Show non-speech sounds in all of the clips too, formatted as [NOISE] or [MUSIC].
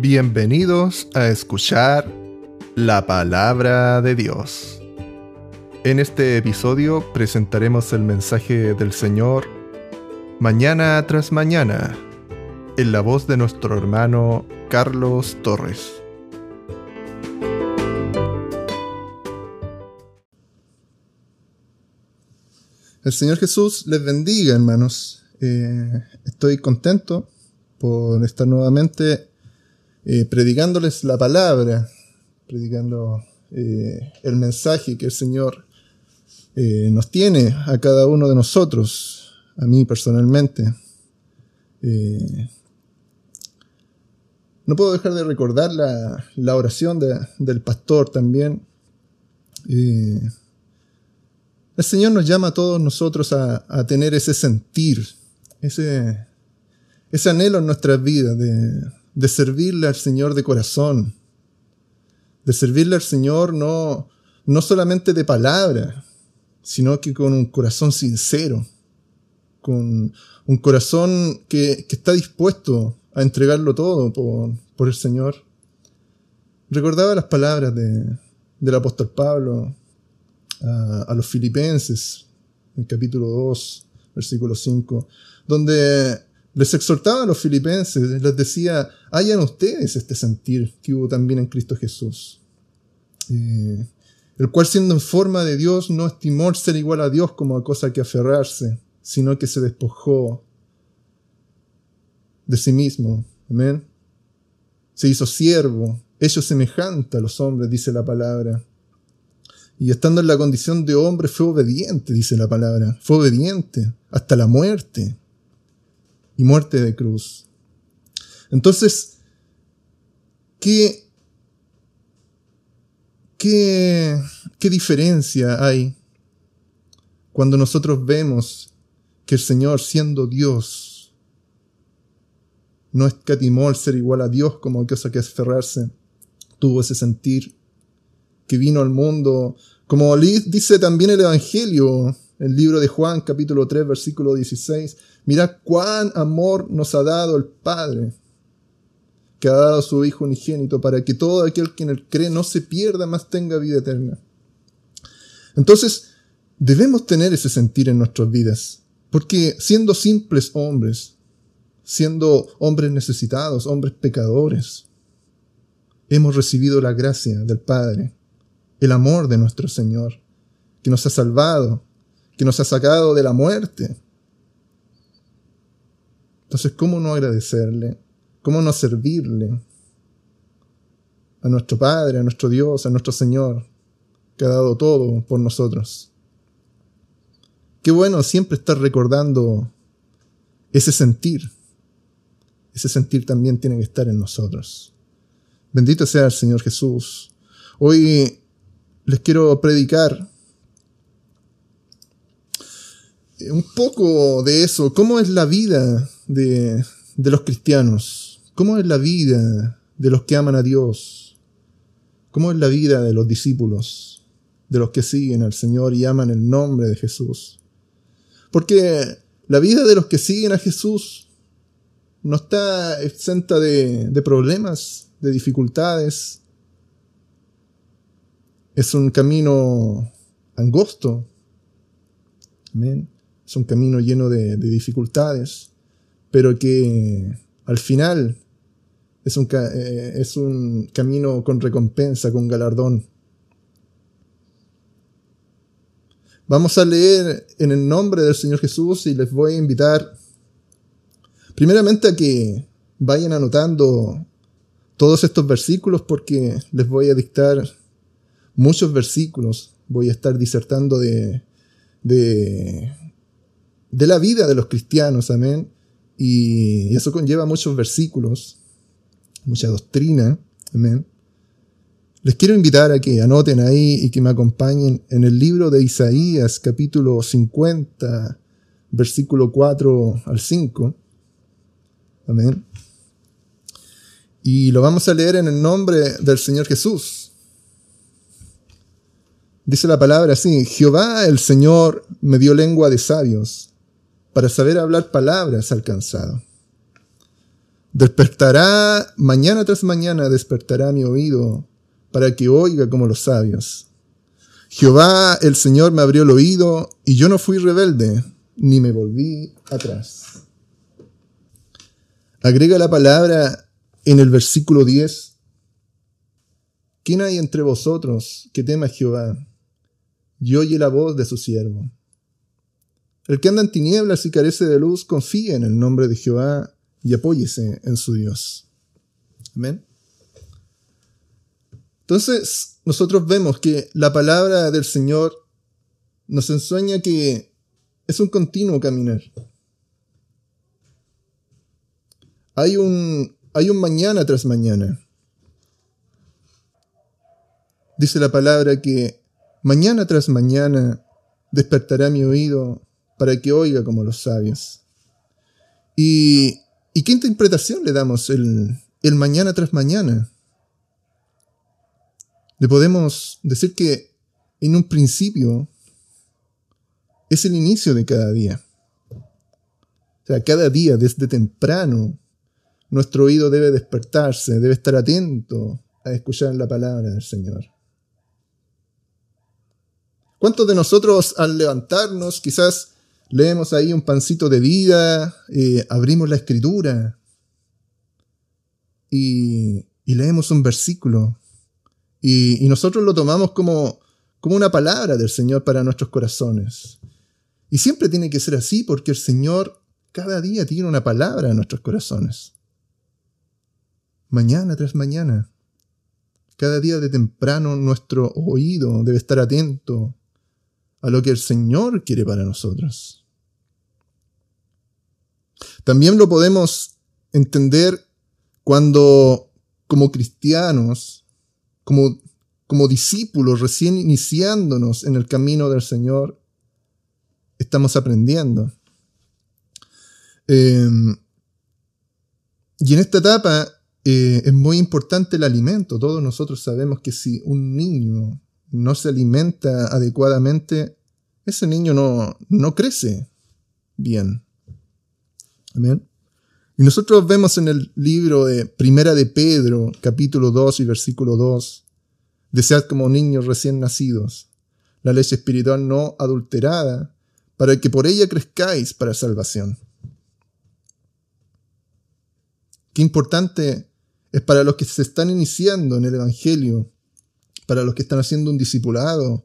Bienvenidos a escuchar la palabra de Dios. En este episodio presentaremos el mensaje del Señor mañana tras mañana en la voz de nuestro hermano Carlos Torres. El Señor Jesús les bendiga, hermanos. Eh, estoy contento por estar nuevamente eh, predicándoles la palabra, predicando eh, el mensaje que el Señor eh, nos tiene a cada uno de nosotros, a mí personalmente. no puedo dejar de recordar la, la oración de, del pastor también. el Señor nos llama a todos nosotros a, a tener ese sentir, ese, ese anhelo en nuestras vidas de, de servirle al Señor de corazón, de servirle al Señor no, no solamente de palabra, sino que con un corazón sincero, con un corazón que, que está dispuesto a entregarlo todo por, por el Señor. Recordaba las palabras de, del apóstol Pablo a, a los filipenses, en capítulo 2, versículo 5, donde les exhortaba a los filipenses, les decía, hayan ustedes este sentir que hubo también en Cristo Jesús, eh, el cual siendo en forma de Dios no estimó ser igual a Dios como a cosa que aferrarse, sino que se despojó de sí mismo. Amén. Se hizo siervo, hecho semejante a los hombres, dice la palabra. Y estando en la condición de hombre fue obediente, dice la palabra. Fue obediente hasta la muerte y muerte de cruz. Entonces, ¿qué, qué, qué diferencia hay cuando nosotros vemos que el Señor, siendo Dios, no escatimó el ser igual a Dios como cosa que aferrarse, tuvo ese sentir que vino al mundo, como dice también el Evangelio, el libro de Juan, capítulo 3, versículo 16, Mirad cuán amor nos ha dado el Padre, que ha dado a su Hijo unigénito, para que todo aquel que en él cree no se pierda, más tenga vida eterna. Entonces, debemos tener ese sentir en nuestras vidas, porque siendo simples hombres, siendo hombres necesitados, hombres pecadores, hemos recibido la gracia del Padre, el amor de nuestro Señor, que nos ha salvado, que nos ha sacado de la muerte, entonces, ¿cómo no agradecerle? ¿Cómo no servirle a nuestro Padre, a nuestro Dios, a nuestro Señor, que ha dado todo por nosotros? Qué bueno siempre estar recordando ese sentir. Ese sentir también tiene que estar en nosotros. Bendito sea el Señor Jesús. Hoy les quiero predicar un poco de eso. ¿Cómo es la vida de, los cristianos? ¿Cómo es la vida de los que aman a Dios? ¿Cómo es la vida de los discípulos, de los que siguen al Señor y aman el nombre de Jesús? Porque la vida de los que siguen a Jesús no está exenta de, de problemas, de dificultades. Es un camino angosto. Es un camino lleno de dificultades pero que al final es un, eh, es un camino con recompensa, con galardón. Vamos a leer en el nombre del Señor Jesús y les voy a invitar primeramente a que vayan anotando todos estos versículos porque les voy a dictar muchos versículos. Voy a estar disertando de, de, de la vida de los cristianos, amén y eso conlleva muchos versículos, mucha doctrina. Amén. Les quiero invitar a que anoten ahí y que me acompañen en el libro de Isaías, capítulo 50, versículo 4 al 5. Amén. Y lo vamos a leer en el nombre del Señor Jesús. Dice la palabra así, Jehová el Señor me dio lengua de sabios para saber hablar palabras alcanzado. Despertará, mañana tras mañana despertará mi oído para que oiga como los sabios. Jehová el Señor me abrió el oído y yo no fui rebelde, ni me volví atrás. Agrega la palabra en el versículo 10. ¿Quién hay entre vosotros que tema a Jehová y oye la voz de su siervo? El que anda en tinieblas y carece de luz, confía en el nombre de Jehová y apóyese en su Dios. Amén. Entonces, nosotros vemos que la palabra del Señor nos enseña que es un continuo caminar. Hay un, hay un mañana tras mañana. Dice la palabra que mañana tras mañana despertará mi oído para que oiga como los sabios. Y ¿Y qué interpretación le damos el, el mañana tras mañana? Le podemos decir que en un principio es el inicio de cada día. O sea, cada día, desde temprano, nuestro oído debe despertarse, debe estar atento a escuchar la palabra del Señor. ¿Cuántos de nosotros al levantarnos quizás leemos ahí un pancito de vida, eh, abrimos la escritura y, leemos un versículo y, nosotros lo tomamos como, como una palabra del Señor para nuestros corazones. Y siempre tiene que ser así porque el Señor cada día tiene una palabra en nuestros corazones. Mañana tras mañana. Cada día de temprano nuestro oído debe estar atento a lo que el Señor quiere para nosotros. También lo podemos entender cuando como cristianos, como, como discípulos recién iniciándonos en el camino del Señor, estamos aprendiendo. Em, y en esta etapa eh, es muy importante el alimento. Todos nosotros sabemos que si un niño no se alimenta adecuadamente, ese niño no, no crece bien. Amén. Y nosotros vemos en el libro de Primera de Pedro, capítulo 2 y versículo 2, desead como niños recién nacidos la leche espiritual no adulterada, para que por ella crezcáis para salvación. Qué importante es para los que se están iniciando en el Evangelio, para los que están haciendo un discipulado,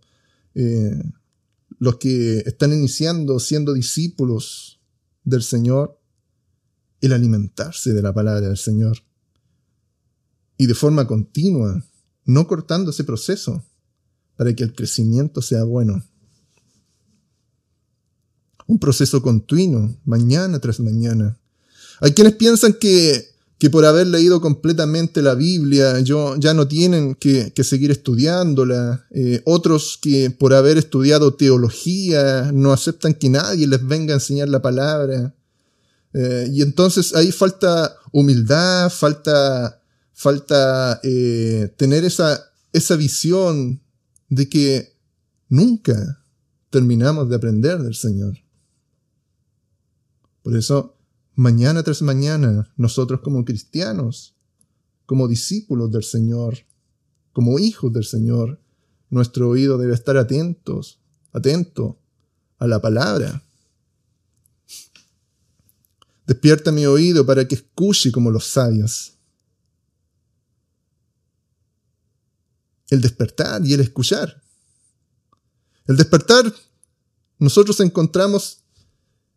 eh, los que están iniciando siendo discípulos del Señor, el alimentarse de la palabra del Señor. Y de forma continua, no cortando ese proceso, para que el crecimiento sea bueno. Un proceso continuo, mañana tras mañana. Hay quienes piensan que, que por haber leído completamente la Biblia yo, ya no tienen que, seguir estudiándola. Eh, otros que por haber estudiado teología no aceptan que nadie les venga a enseñar la palabra. Eh, y entonces ahí falta humildad, falta, falta eh, tener esa, esa visión de que nunca terminamos de aprender del Señor. Por eso, mañana tras mañana, nosotros como cristianos, como discípulos del Señor, como hijos del Señor, nuestro oído debe estar atentos, atento a la palabra Despierta mi oído para que escuche como los sabios. El despertar y el escuchar. El despertar, nosotros encontramos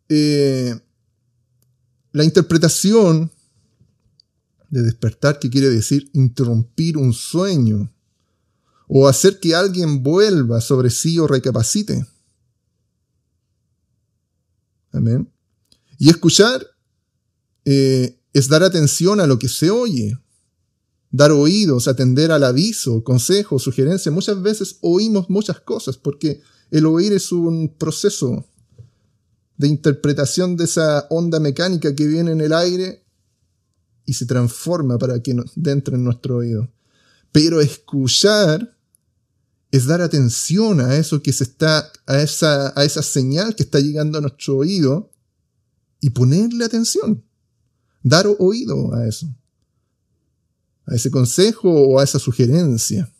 eh, la interpretación de despertar, que quiere decir interrumpir un sueño o hacer que alguien vuelva sobre sí o recapacite. Amén. Y escuchar eh, es dar atención a lo que se oye, dar oídos, atender al aviso, consejo, sugerencia. Muchas veces oímos muchas cosas porque el oír es un proceso de interpretación de esa onda mecánica que viene en el aire y se transforma para que entre en nuestro oído. Pero escuchar es dar atención a eso que se está, a esa, a esa señal que está llegando a nuestro oído y ponerle atención dar oído a eso, a ese consejo o a esa sugerencia.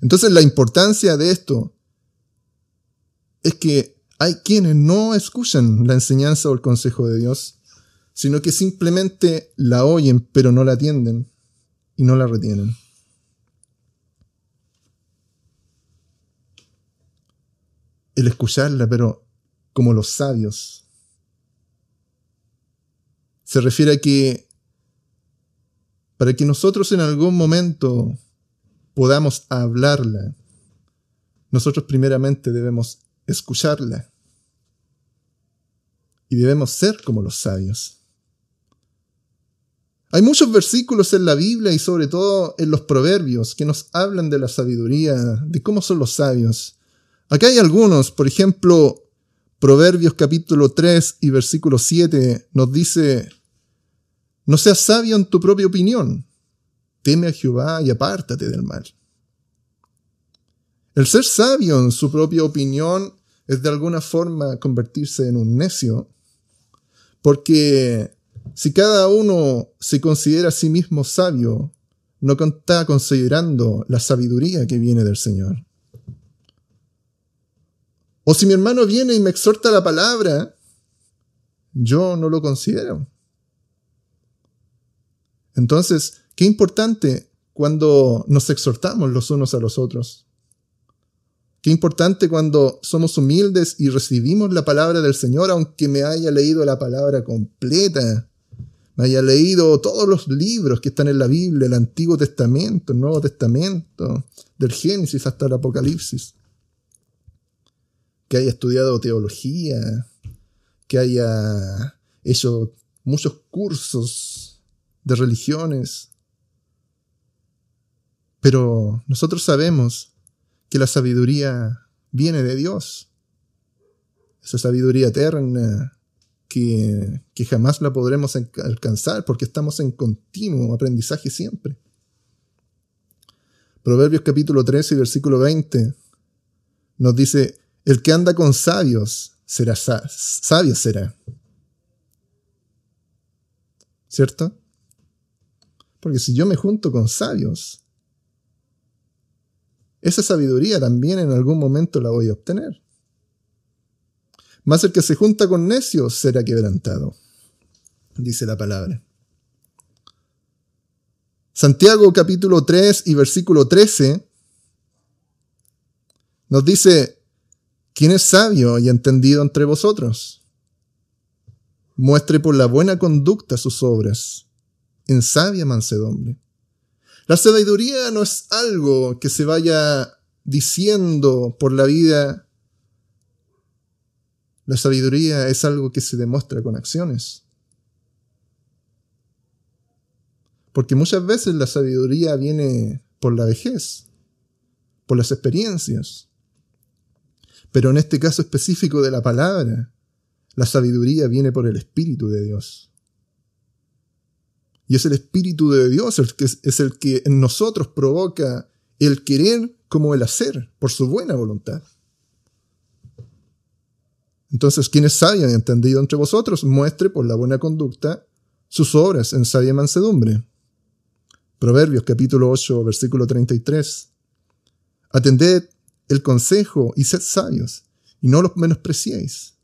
Entonces la importancia de esto es que hay quienes no escuchan la enseñanza o el consejo de Dios, sino que simplemente la oyen pero no la atienden y no la retienen. El escucharla, pero como los sabios. Se refiere a que para que nosotros en algún momento podamos hablarla, nosotros primeramente debemos escucharla. Y debemos ser como los sabios. Hay muchos versículos en la Biblia y sobre todo en los proverbios que nos hablan de la sabiduría, de cómo son los sabios. Acá hay algunos, por ejemplo, Proverbios capítulo 3 y versículo 7 nos dice, no seas sabio en tu propia opinión, teme a Jehová y apártate del mal. El ser sabio en su propia opinión es de alguna forma convertirse en un necio, porque si cada uno se considera a sí mismo sabio, no está considerando la sabiduría que viene del Señor. O si mi hermano viene y me exhorta la palabra, yo no lo considero. Entonces, qué importante cuando nos exhortamos los unos a los otros. Qué importante cuando somos humildes y recibimos la palabra del Señor, aunque me haya leído la palabra completa, me haya leído todos los libros que están en la Biblia, el Antiguo Testamento, el Nuevo Testamento, del Génesis hasta el Apocalipsis. Que haya estudiado teología, que haya hecho muchos cursos de religiones. Pero nosotros sabemos que la sabiduría viene de Dios. Esa sabiduría eterna que, que jamás la podremos alcanzar porque estamos en continuo aprendizaje siempre. Proverbios capítulo 13, versículo 20 nos dice, el que anda con sabios será sabio será. ¿Cierto? Porque si yo me junto con sabios, esa sabiduría también en algún momento la voy a obtener. Más el que se junta con necios será quebrantado, dice la palabra. Santiago capítulo 3 y versículo 13 nos dice, ¿quién es sabio y entendido entre vosotros? Muestre por la buena conducta sus obras, en sabia mansedumbre. La sabiduría no es algo que se vaya diciendo por la vida. La sabiduría es algo que se demuestra con acciones. Porque muchas veces la sabiduría viene por la vejez, por las experiencias. Pero en este caso específico de la palabra, la sabiduría viene por el Espíritu de Dios. Y es el Espíritu de Dios el que es el que en nosotros provoca el querer como el hacer, por su buena voluntad. Entonces, quien es sabio y entendido entre vosotros, muestre por la buena conducta sus obras en sabia mansedumbre. Proverbios capítulo 8, versículo 33. Atended el consejo y sed sabios, y no los menospreciéis.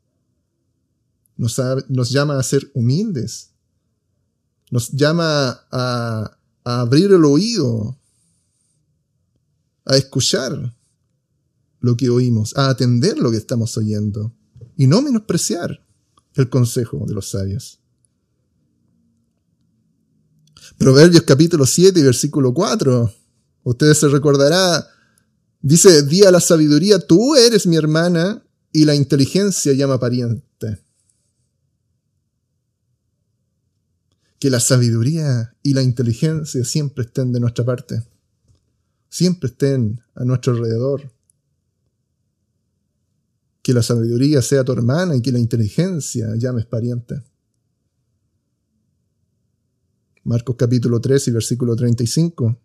Nos, nos llama a ser humildes, nos llama a, abrir el oído, a escuchar lo que oímos, a atender lo que estamos oyendo y no menospreciar el consejo de los sabios. Proverbios capítulo 7 y versículo 4. Ustedes se recordará, dice, di a la sabiduría, tú eres mi hermana y la inteligencia llama pariente. Que la sabiduría y la inteligencia siempre estén de nuestra parte, siempre estén a nuestro alrededor. Que la sabiduría sea tu hermana y que la inteligencia llames pariente. Marcos capítulo 3 y versículo 35.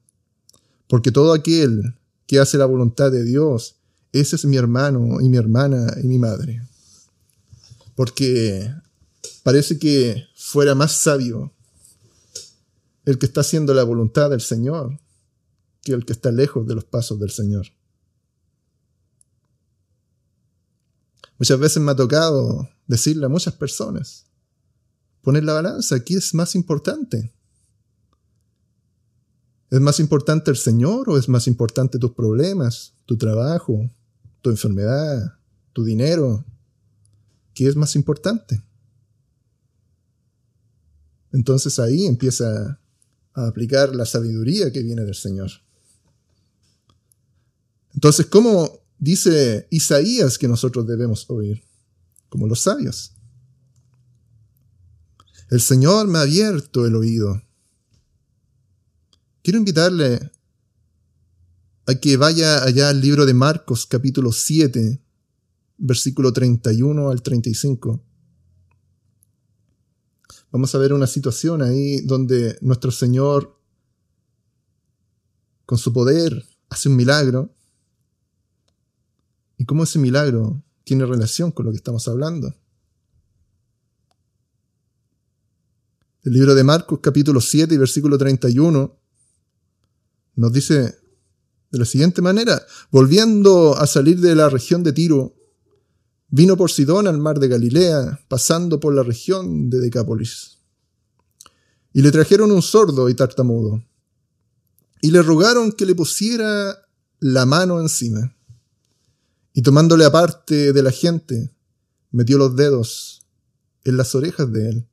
Porque todo aquel que hace la voluntad de Dios, ese es mi hermano y mi hermana y mi madre. Porque parece que fuera más sabio el que está haciendo la voluntad del Señor que el que está lejos de los pasos del Señor. Muchas veces me ha tocado decirle a muchas personas, poner la balanza, ¿qué es más importante? ¿Es más importante el Señor o es más importante tus problemas, tu trabajo, tu enfermedad, tu dinero? ¿Qué es más importante? Entonces ahí empieza a aplicar la sabiduría que viene del Señor. Entonces, ¿cómo dice Isaías que nosotros debemos oír? Como los sabios. El Señor me ha abierto el oído. Quiero invitarle a que vaya allá al libro de Marcos capítulo 7, versículo 31 al 35. Vamos a ver una situación ahí donde nuestro Señor, con su poder, hace un milagro y cómo ese milagro tiene relación con lo que estamos hablando. El libro de Marcos capítulo 7 y versículo 31 nos dice de la siguiente manera, volviendo a salir de la región de Tiro, vino por Sidón al mar de Galilea, pasando por la región de Decápolis. Y le trajeron un sordo y tartamudo, y le rogaron que le pusiera la mano encima. Y tomándole aparte de la gente, metió los dedos en las orejas de él,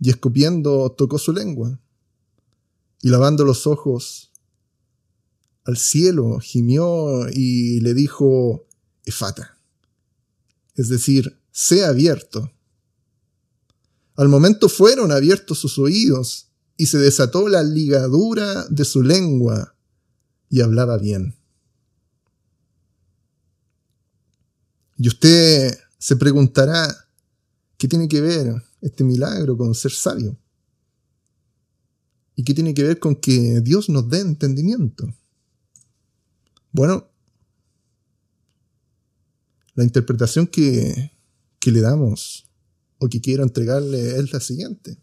y escupiendo tocó su lengua, y lavando los ojos al cielo, gimió y le dijo, Efata, es decir, sea abierto. Al momento fueron abiertos sus oídos, y se desató la ligadura de su lengua, y hablaba bien. Y usted se preguntará, ¿qué tiene que ver este milagro con ser sabio? ¿Y qué tiene que ver con que Dios nos dé entendimiento? Bueno, la interpretación que, que le damos o que quiero entregarle es la siguiente.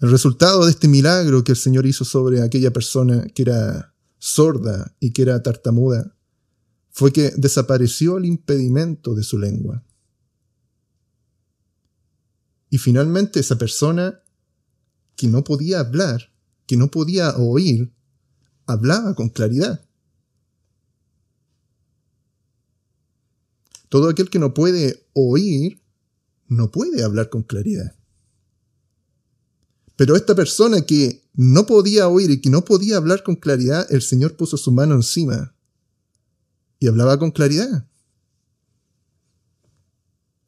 El resultado de este milagro que el Señor hizo sobre aquella persona que era sorda y que era tartamuda fue que desapareció el impedimento de su lengua. Y finalmente esa persona que no podía hablar, que no podía oír, hablaba con claridad. Todo aquel que no puede oír, no puede hablar con claridad. Pero esta persona que no podía oír y que no podía hablar con claridad, el Señor puso su mano encima y hablaba con claridad.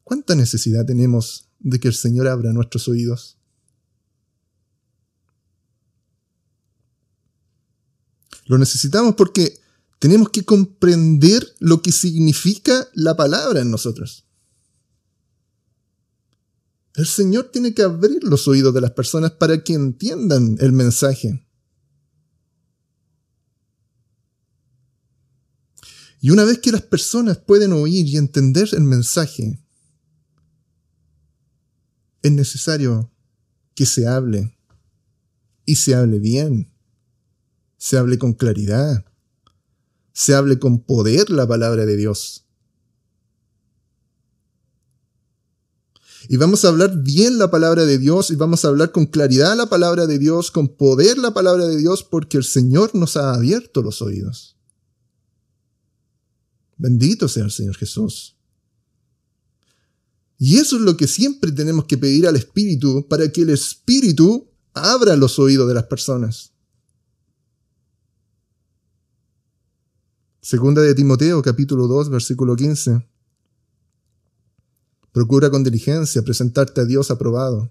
¿Cuánta necesidad tenemos de que el Señor abra nuestros oídos? Lo necesitamos porque tenemos que comprender lo que significa la palabra en nosotros. El Señor tiene que abrir los oídos de las personas para que entiendan el mensaje. Y una vez que las personas pueden oír y entender el mensaje, es necesario que se hable y se hable bien, se hable con claridad, se hable con poder la palabra de Dios. Y vamos a hablar bien la palabra de Dios y vamos a hablar con claridad la palabra de Dios, con poder la palabra de Dios, porque el Señor nos ha abierto los oídos. Bendito sea el Señor Jesús. Y eso es lo que siempre tenemos que pedir al Espíritu para que el Espíritu abra los oídos de las personas. Segunda de Timoteo, capítulo 2, versículo 15. Procura con diligencia presentarte a Dios aprobado,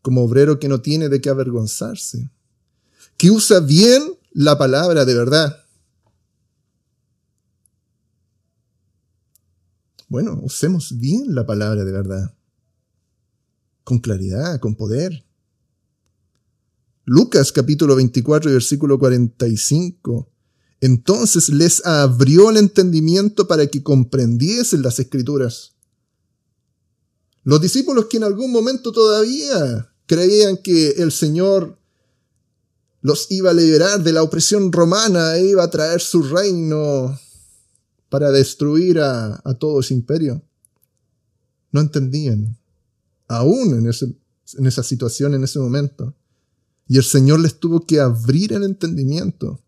como obrero que no tiene de qué avergonzarse, que usa bien la palabra de verdad Bueno, usemos bien la palabra de verdad. Con claridad, con poder. Lucas capítulo 24 versículo 45. Entonces les abrió el entendimiento para que comprendiesen las escrituras. Los discípulos que en algún momento todavía creían que el Señor los iba a liberar de la opresión romana e iba a traer su reino para destruir a, todo ese imperio. No entendían, aún en, en esa situación, en ese momento. Y el Señor les tuvo que abrir el entendimiento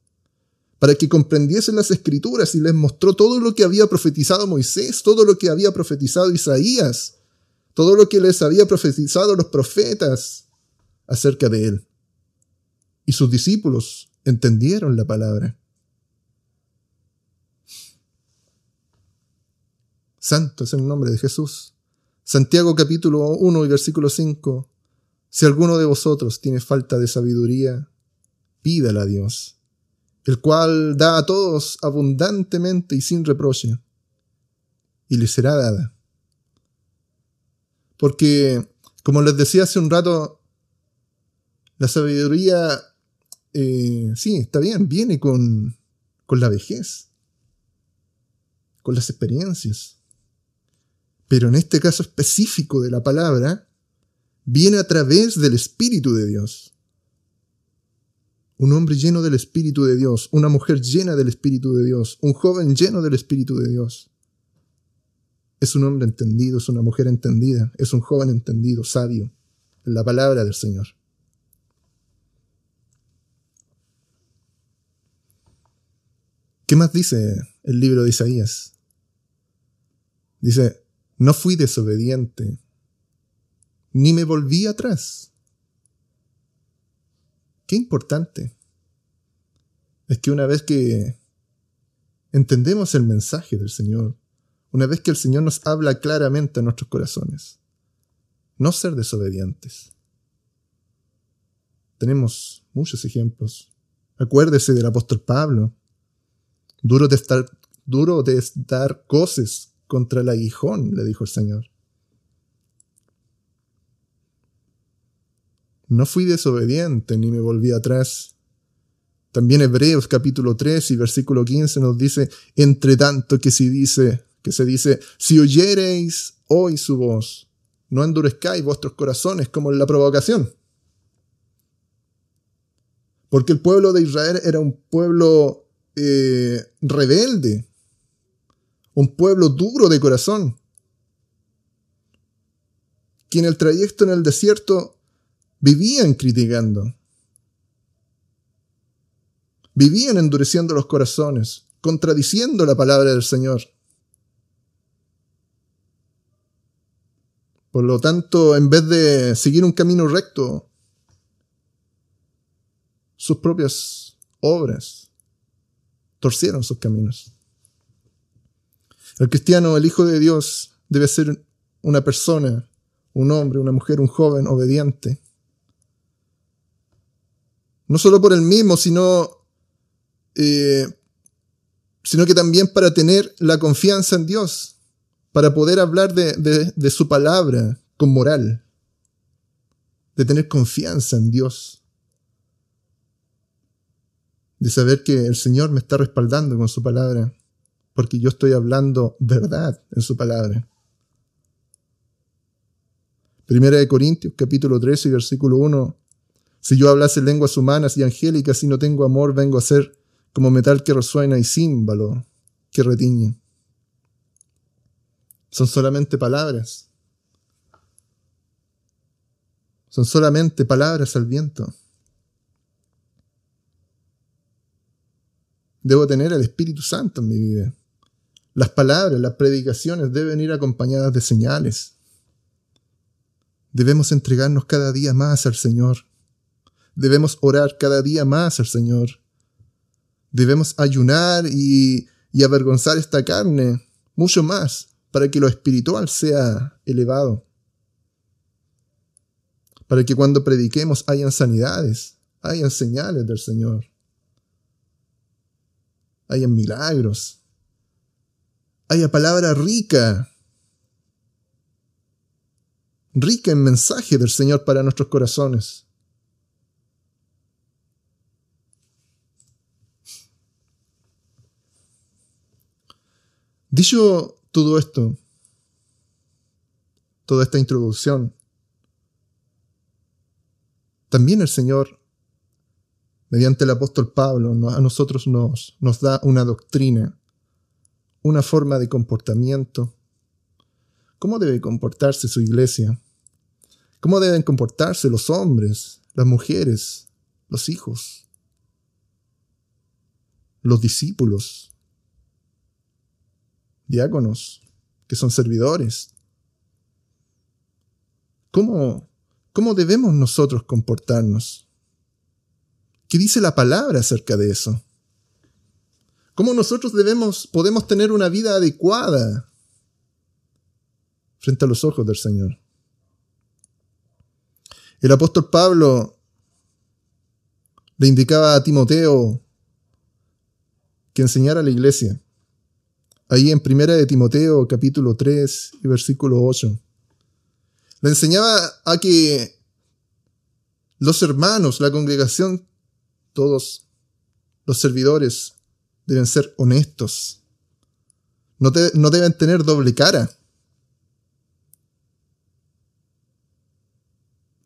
para que comprendiesen las escrituras y les mostró todo lo que había profetizado Moisés, todo lo que había profetizado Isaías, todo lo que les había profetizado los profetas acerca de él. Y sus discípulos entendieron la palabra. Santo es el nombre de Jesús. Santiago capítulo 1 y versículo 5. Si alguno de vosotros tiene falta de sabiduría, pídala a Dios, el cual da a todos abundantemente y sin reproche, y le será dada. Porque, como les decía hace un rato, la sabiduría, eh, sí, está bien, viene con, con la vejez, con las experiencias. Pero en este caso específico de la palabra, viene a través del Espíritu de Dios. Un hombre lleno del Espíritu de Dios, una mujer llena del Espíritu de Dios, un joven lleno del Espíritu de Dios. Es un hombre entendido, es una mujer entendida, es un joven entendido, sabio, en la palabra del Señor. ¿Qué más dice el libro de Isaías? Dice, no fui desobediente ni me volví atrás. Qué importante es que una vez que entendemos el mensaje del Señor, una vez que el Señor nos habla claramente a nuestros corazones, no ser desobedientes. Tenemos muchos ejemplos. Acuérdese del apóstol Pablo. Duro de estar, duro de dar coces contra el aguijón, le dijo el Señor. No fui desobediente ni me volví atrás. También Hebreos capítulo 3 y versículo 15 nos dice, entre tanto que si dice, que se dice, si oyereis hoy su voz, no endurezcáis vuestros corazones como en la provocación. Porque el pueblo de Israel era un pueblo eh, rebelde, un pueblo duro de corazón, que en el trayecto en el desierto vivían criticando. Vivían endureciendo los corazones, contradiciendo la palabra del Señor. Por lo tanto, en vez de seguir un camino recto, sus propias obras torcieron sus caminos. El cristiano, el Hijo de Dios, debe ser una persona, un hombre, una mujer, un joven obediente, no solo por el mismo, sino, eh, sino que también para tener la confianza en Dios, para poder hablar de, de su palabra con moral, de tener confianza en Dios, de saber que el Señor me está respaldando con su palabra, porque yo estoy hablando verdad en su palabra. Primera de Corintios, capítulo 13, versículo 1, si yo hablase lenguas humanas y angélicas y no tengo amor, vengo a ser como metal que resuena y címbalo que retiñe. Son solamente palabras. Son solamente palabras al viento. Debo tener el Espíritu Santo en mi vida. Las palabras, las predicaciones deben ir acompañadas de señales. Debemos entregarnos cada día más al Señor. Debemos orar cada día más al Señor. Debemos ayunar y, avergonzar esta carne mucho más para que lo espiritual sea elevado. Para que cuando prediquemos hayan sanidades, hayan señales del Señor, hayan milagros, haya palabra rica, rica en mensaje del Señor para nuestros corazones. Dicho todo esto, toda esta introducción, también el Señor, mediante el apóstol Pablo, a nosotros nos, nos da una doctrina, una forma de comportamiento. ¿Cómo debe comportarse su iglesia? ¿Cómo deben comportarse los hombres, las mujeres, los hijos, los discípulos, diáconos, que son servidores? ¿Cómo, cómo debemos nosotros comportarnos? ¿Qué dice la palabra acerca de eso? ¿Cómo nosotros debemos, podemos tener una vida adecuada frente a los ojos del Señor? El apóstol Pablo le indicaba a Timoteo que enseñara a la iglesia. Ahí en Primera de Timoteo capítulo 3 y versículo 8. Le enseñaba a que los hermanos, la congregación, todos los servidores deben ser honestos. No, no deben tener doble cara.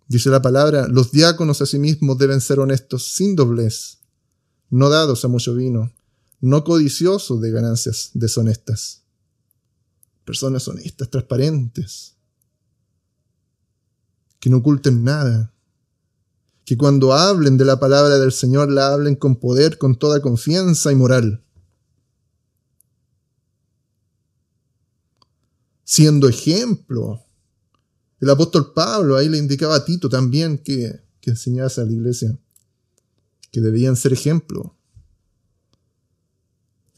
Dice la palabra, los diáconos asimismo deben ser honestos, sin doblez, no dados a mucho vino, no codiciosos de ganancias deshonestas. Personas honestas, transparentes, que no oculten nada, que cuando hablen de la palabra del Señor la hablen con poder, con toda confianza y moral. Siendo ejemplo. El apóstol Pablo ahí le indicaba a Tito también que, que enseñase a la iglesia que debían ser ejemplo.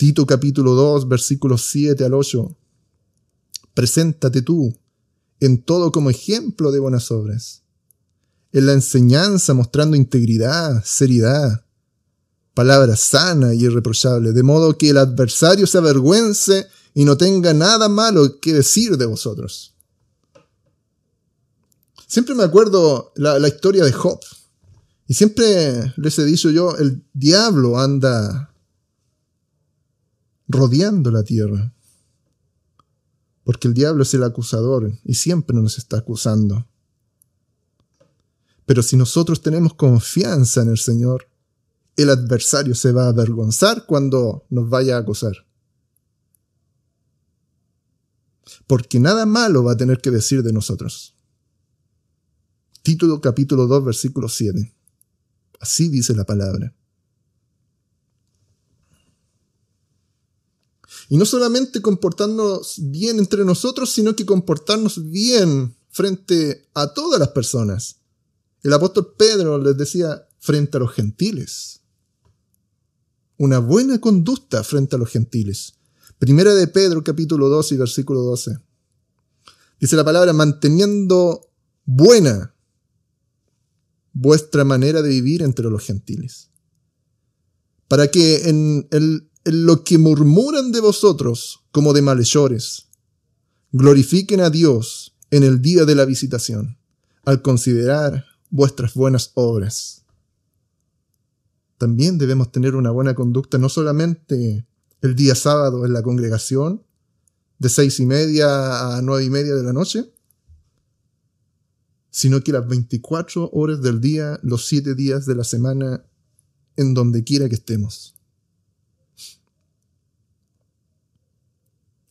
Tito capítulo 2, versículos 7 al 8. Preséntate tú en todo como ejemplo de buenas obras. En la enseñanza mostrando integridad, seriedad, palabra sana y irreprochable, de modo que el adversario se avergüence y no tenga nada malo que decir de vosotros. Siempre me acuerdo la, la historia de Job. Y siempre les he dicho yo, el diablo anda rodeando la tierra porque el diablo es el acusador y siempre nos está acusando. Pero si nosotros tenemos confianza en el Señor, el adversario se va a avergonzar cuando nos vaya a acusar. Porque nada malo va a tener que decir de nosotros. Título capítulo 2 versículo 7. Así dice la palabra. Y no solamente comportarnos bien entre nosotros, sino que comportarnos bien frente a todas las personas. El apóstol Pedro les decía frente a los gentiles. Una buena conducta frente a los gentiles. Primera de Pedro capítulo 2 y versículo 12. Dice la palabra manteniendo buena vuestra manera de vivir entre los gentiles. Para que en el lo que murmuran de vosotros como de malhechores. Glorifiquen a Dios en el día de la visitación, al considerar vuestras buenas obras. También debemos tener una buena conducta no solamente el día sábado en la congregación, de seis y media a nueve y media de la noche, sino que las 24 horas del día, los siete días de la semana, en donde quiera que estemos.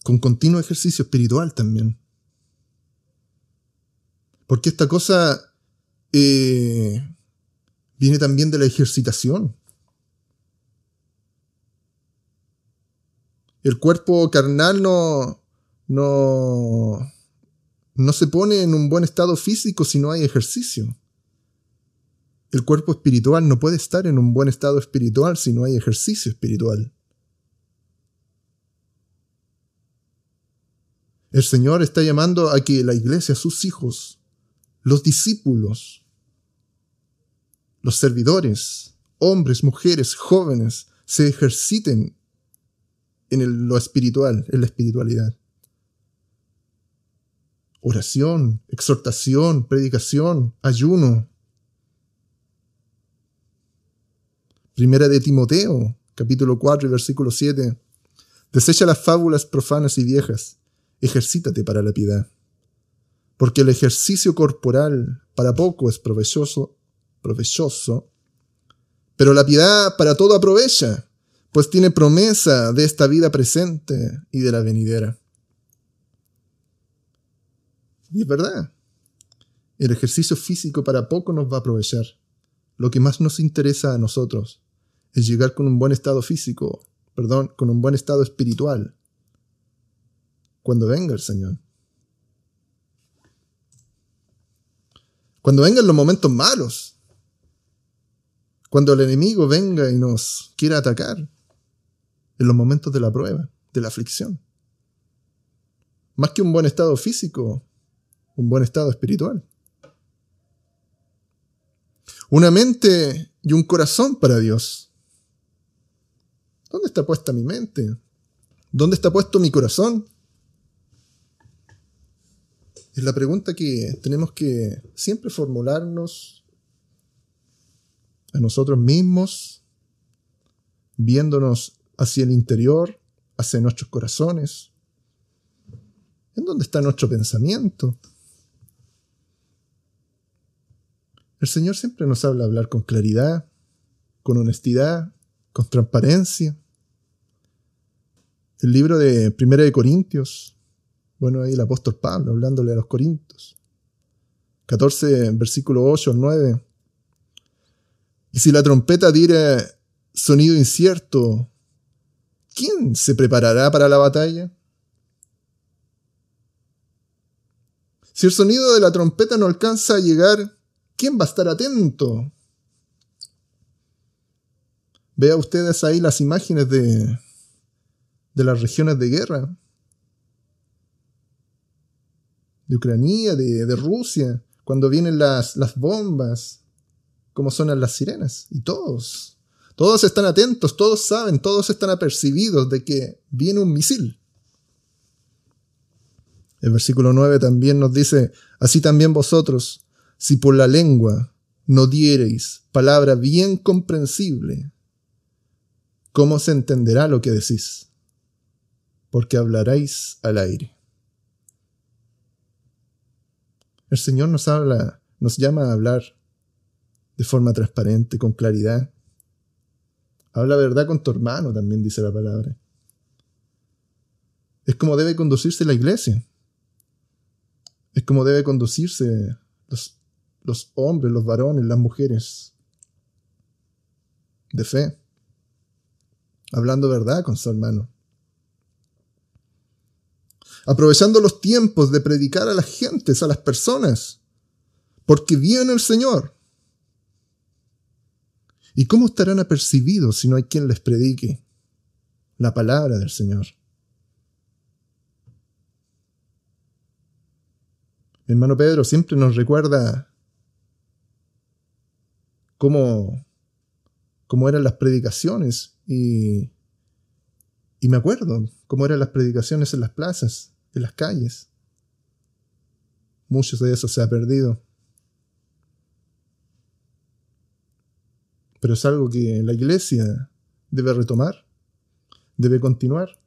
Con continuo ejercicio espiritual también. Porque esta cosa eh, viene también de la ejercitación. El cuerpo carnal no, no, no se pone en un buen estado físico si no hay ejercicio. El cuerpo espiritual no puede estar en un buen estado espiritual si no hay ejercicio espiritual. El Señor está llamando a que la iglesia, sus hijos, los discípulos, los servidores, hombres, mujeres, jóvenes, se ejerciten en lo espiritual, en la espiritualidad. Oración, exhortación, predicación, ayuno. Primera de Timoteo, capítulo 4 y versículo 7. Desecha las fábulas profanas y viejas ejercítate para la piedad. porque el ejercicio corporal para poco es provechoso, provechoso, pero la piedad para todo aprovecha, pues tiene promesa de esta vida presente y de la venidera. Y es verdad, el ejercicio físico para poco nos va a aprovechar. Lo que más nos interesa a nosotros es llegar con un buen estado físico, perdón, con un buen estado espiritual, cuando venga el Señor. Cuando vengan los momentos malos, cuando el enemigo venga y nos quiera atacar, en los momentos de la prueba, de la aflicción. Más que un buen estado físico, un buen estado espiritual. Una mente y un corazón para Dios. ¿Dónde está puesta mi mente? ¿Dónde está puesto mi corazón? Es la pregunta que tenemos que siempre formularnos a nosotros mismos, viéndonos hacia el interior, hacia nuestros corazones. ¿En dónde está nuestro pensamiento? El Señor siempre nos habla hablar con claridad, con honestidad, con transparencia. El libro de Primera de Corintios, bueno, ahí el apóstol Pablo hablándole a los Corintios. 14, versículo 8 al 9. Y si la trompeta diera sonido incierto, ¿quién se preparará para la batalla? Si el sonido de la trompeta no alcanza a llegar, ¿quién va a estar atento? Vea ustedes ahí las imágenes de, de las regiones de guerra de Ucrania, de, Rusia, cuando vienen las, las bombas, cómo suenan las sirenas. Y todos, todos están atentos, todos saben, todos están apercibidos de que viene un misil. El versículo 9 también nos dice, así también vosotros, si por la lengua no diereis palabra bien comprensible, ¿cómo se entenderá lo que decís? Porque hablaréis al aire. El Señor nos habla, nos llama a hablar de forma transparente, con claridad. Habla verdad con tu hermano, también dice la palabra. Es como debe conducirse la iglesia. Es como debe conducirse los, los hombres, los varones, las mujeres. De fe. Hablando verdad con su hermano aprovechando los tiempos de predicar a las gentes, a las personas, porque viene el Señor. ¿Y cómo estarán apercibidos si no hay quien les predique la palabra del Señor? Hermano Pedro siempre nos recuerda cómo, cómo eran las predicaciones y, y me acuerdo cómo eran las predicaciones en las plazas de las calles. Muchos de eso se ha perdido. Pero es algo que la iglesia debe retomar, debe continuar.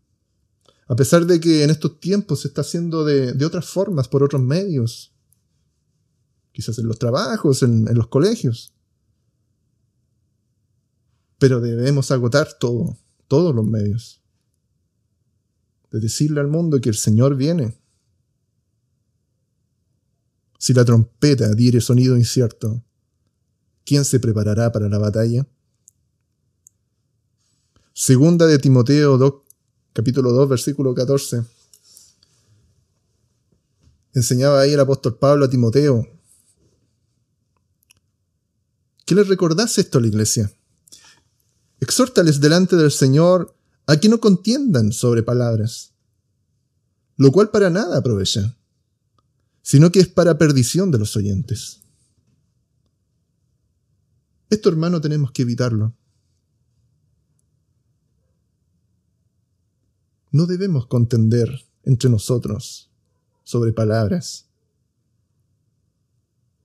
A pesar de que en estos tiempos se está haciendo de, otras formas, por otros medios, quizás en los trabajos, en, en los colegios. Pero debemos agotar todo, todos los medios de decirle al mundo que el Señor viene. Si la trompeta diere sonido incierto, ¿quién se preparará para la batalla? Segunda de Timoteo 2, capítulo 2, versículo 14. Enseñaba ahí el apóstol Pablo a Timoteo. Que le recordase esto a la iglesia. Exhórtales delante del Señor a que no contiendan sobre palabras, lo cual para nada aprovecha, sino que es para perdición de los oyentes. Esto, hermano, tenemos que evitarlo. No debemos contender entre nosotros sobre palabras,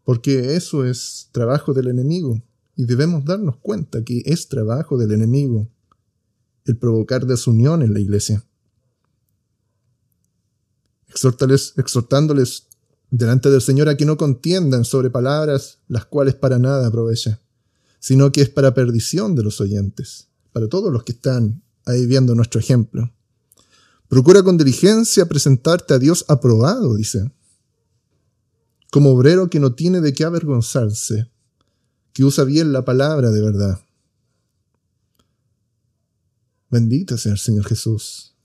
porque eso es trabajo del enemigo y debemos darnos cuenta que es trabajo del enemigo el provocar desunión en la iglesia. Exhortándoles delante del Señor a que no contiendan sobre palabras las cuales para nada aprovecha, sino que es para perdición de los oyentes, para todos los que están ahí viendo nuestro ejemplo. Procura con diligencia presentarte a Dios aprobado, dice, como obrero que no tiene de qué avergonzarse, que usa bien la palabra de verdad. Bendito sea el Señor Jesús.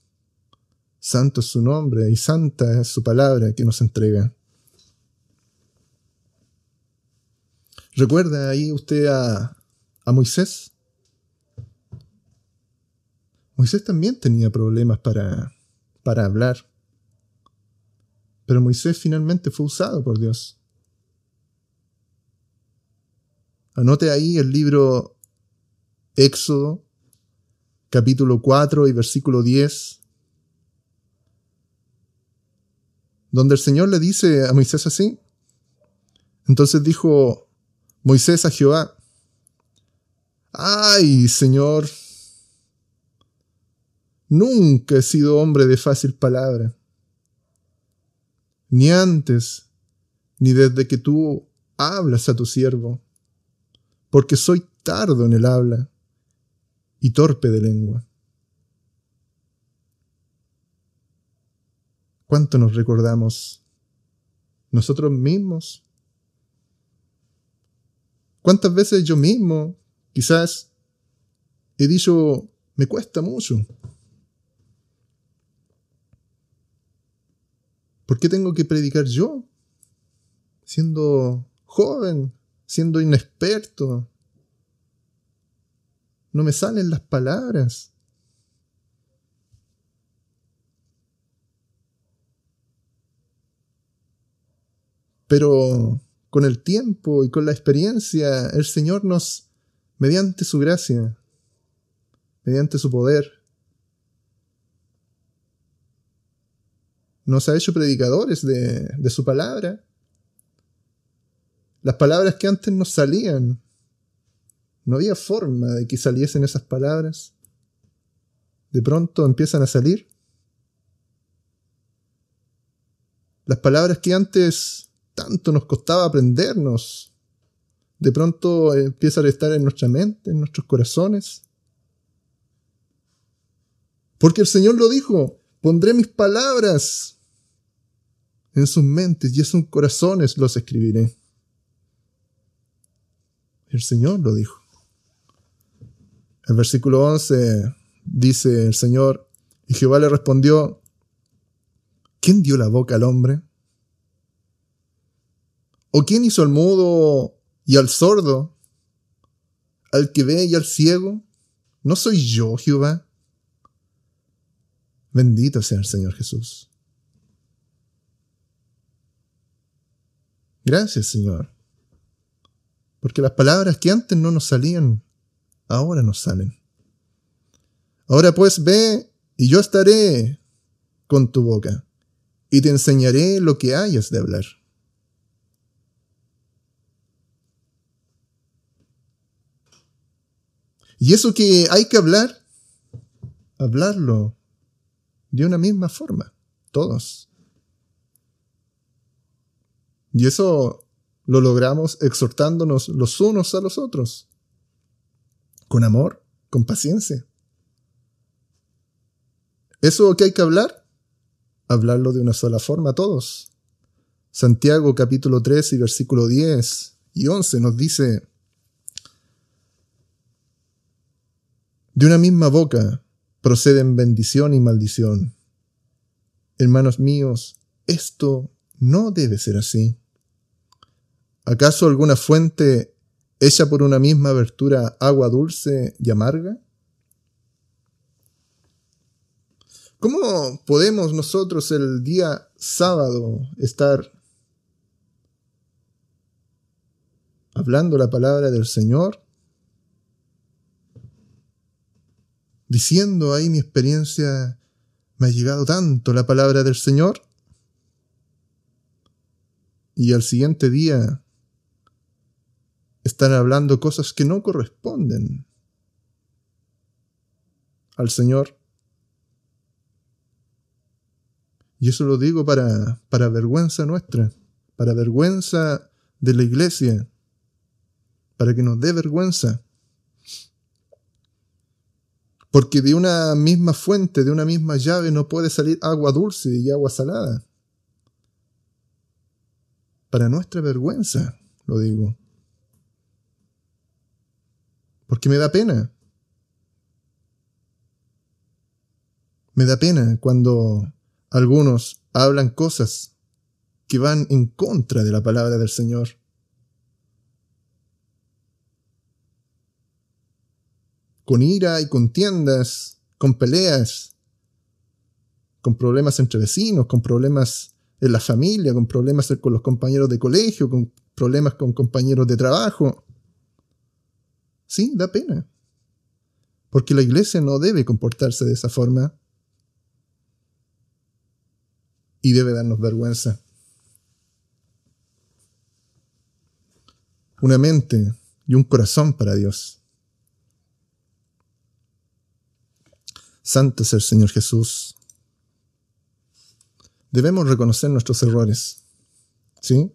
Santo es su nombre y santa es su palabra que nos entrega. ¿Recuerda ahí usted a, a Moisés? Moisés también tenía problemas para, para hablar. Pero Moisés finalmente fue usado por Dios. Anote ahí el libro Éxodo, capítulo 4 y versículo 10, donde el Señor le dice a Moisés así. Entonces dijo Moisés a Jehová, ay Señor, nunca he sido hombre de fácil palabra, ni antes, ni desde que tú hablas a tu siervo, porque soy tardo en el habla y torpe de lengua. ¿Cuánto nos recordamos nosotros mismos? ¿Cuántas veces yo mismo quizás he dicho, me cuesta mucho? ¿Por qué tengo que predicar yo? Siendo joven, siendo inexperto, no me salen las palabras. Pero con el tiempo y con la experiencia, el Señor nos, mediante su gracia, mediante su poder, nos ha hecho predicadores de, su palabra. Las palabras que antes nos salían no había forma de que saliesen esas palabras. De pronto empiezan a salir. Las palabras que antes tanto nos costaba aprendernos, de pronto empiezan a estar en nuestra mente, en nuestros corazones. Porque el Señor lo dijo, pondré mis palabras en sus mentes y en sus corazones los escribiré. El Señor lo dijo. El versículo 11 dice el Señor, y Jehová le respondió, ¿quién dio la boca al hombre? ¿O quién hizo al mudo y al sordo, al que ve y al ciego? ¿No soy yo, Jehová? Bendito sea el Señor Jesús. Gracias, Señor. Porque las palabras que antes no nos salían ahora nos salen. Ahora pues ve y yo estaré con tu boca y te enseñaré lo que hayas de hablar. Y eso que hay que hablar, hablarlo de una misma forma, todos. Y eso lo logramos exhortándonos los unos a los otros con amor, con paciencia. ¿Eso que hay que hablar? Hablarlo de una sola forma todos. Santiago capítulo 3 y versículo 10 y 11 nos dice, de una misma boca proceden bendición y maldición. Hermanos míos, esto no debe ser así. ¿Acaso alguna fuente hecha por una misma abertura agua dulce y amarga? ¿Cómo podemos nosotros el día sábado estar hablando la palabra del Señor? Diciendo ahí mi experiencia, me ha llegado tanto la palabra del Señor. Y al siguiente día están hablando cosas que no corresponden al Señor. Y eso lo digo para, para vergüenza nuestra, para vergüenza de la iglesia, para que nos dé vergüenza. Porque de una misma fuente, de una misma llave, no puede salir agua dulce y agua salada. Para nuestra vergüenza, lo digo. Porque me da pena. Me da pena cuando algunos hablan cosas que van en contra de la palabra del Señor. con ira y contiendas, con peleas, con problemas entre vecinos, con problemas en la familia, con problemas con los compañeros de colegio, con problemas con compañeros de trabajo. Sí, da pena. Porque la iglesia no debe comportarse de esa forma. Y debe darnos vergüenza. Una mente y un corazón para Dios. Santo es el Señor Jesús. Debemos reconocer nuestros errores. ¿Sí?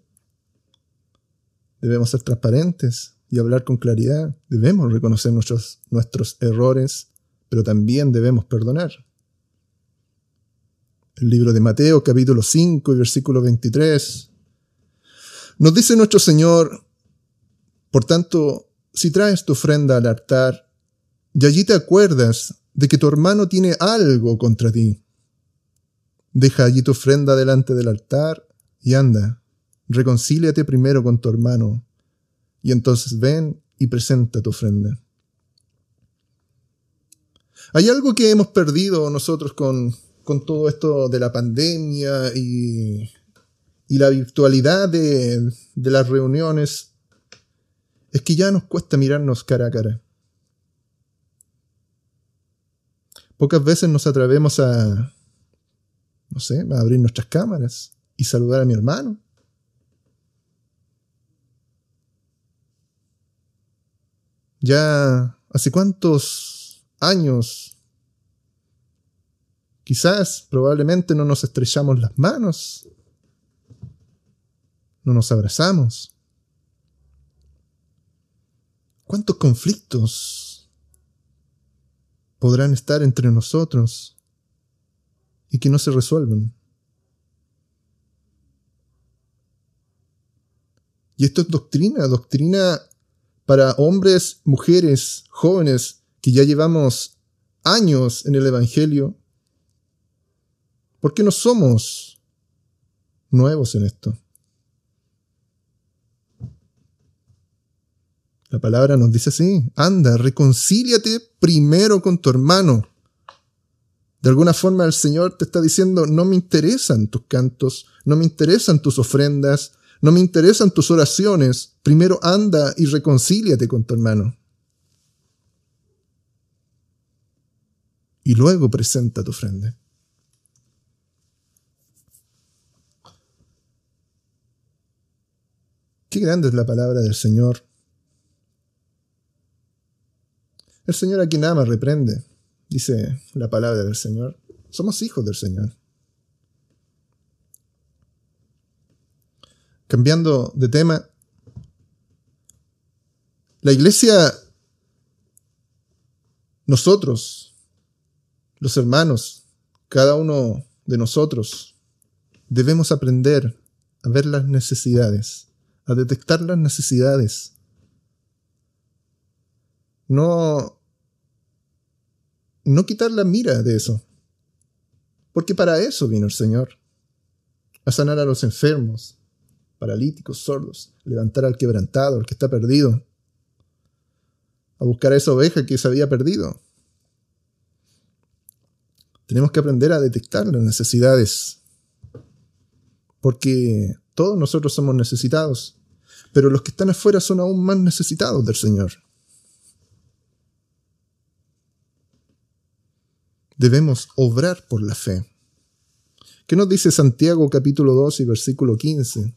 Debemos ser transparentes y hablar con claridad. Debemos reconocer nuestros, nuestros errores, pero también debemos perdonar. El libro de Mateo, capítulo 5 y versículo 23. Nos dice nuestro Señor, por tanto, si traes tu ofrenda al altar y allí te acuerdas de que tu hermano tiene algo contra ti. Deja allí tu ofrenda delante del altar y anda, reconcíliate primero con tu hermano, y entonces ven y presenta tu ofrenda. Hay algo que hemos perdido nosotros con, con todo esto de la pandemia y, y la virtualidad de, de las reuniones, es que ya nos cuesta mirarnos cara a cara. Pocas veces nos atrevemos a, no sé, a abrir nuestras cámaras y saludar a mi hermano. Ya hace cuántos años, quizás, probablemente no nos estrellamos las manos, no nos abrazamos. ¿Cuántos conflictos podrán estar entre nosotros y que no se resuelven. Y esto es doctrina, doctrina para hombres, mujeres, jóvenes que ya llevamos años en el Evangelio. ¿Por qué no somos nuevos en esto? La palabra nos dice así, anda, reconcíliate primero con tu hermano. De alguna forma el Señor te está diciendo, no me interesan tus cantos, no me interesan tus ofrendas, no me interesan tus oraciones, primero anda y reconcíliate con tu hermano. Y luego presenta tu ofrenda. Qué grande es la palabra del Señor El Señor a quien ama reprende, dice la palabra del Señor. Somos hijos del Señor. Cambiando de tema, la iglesia, nosotros, los hermanos, cada uno de nosotros, debemos aprender a ver las necesidades, a detectar las necesidades. No no quitar la mira de eso. Porque para eso vino el Señor. A sanar a los enfermos, paralíticos, sordos, levantar al quebrantado, al que está perdido. A buscar a esa oveja que se había perdido. Tenemos que aprender a detectar las necesidades. Porque todos nosotros somos necesitados. Pero los que están afuera son aún más necesitados del Señor. debemos obrar por la fe. ¿Qué nos dice Santiago capítulo 2 y versículo 15?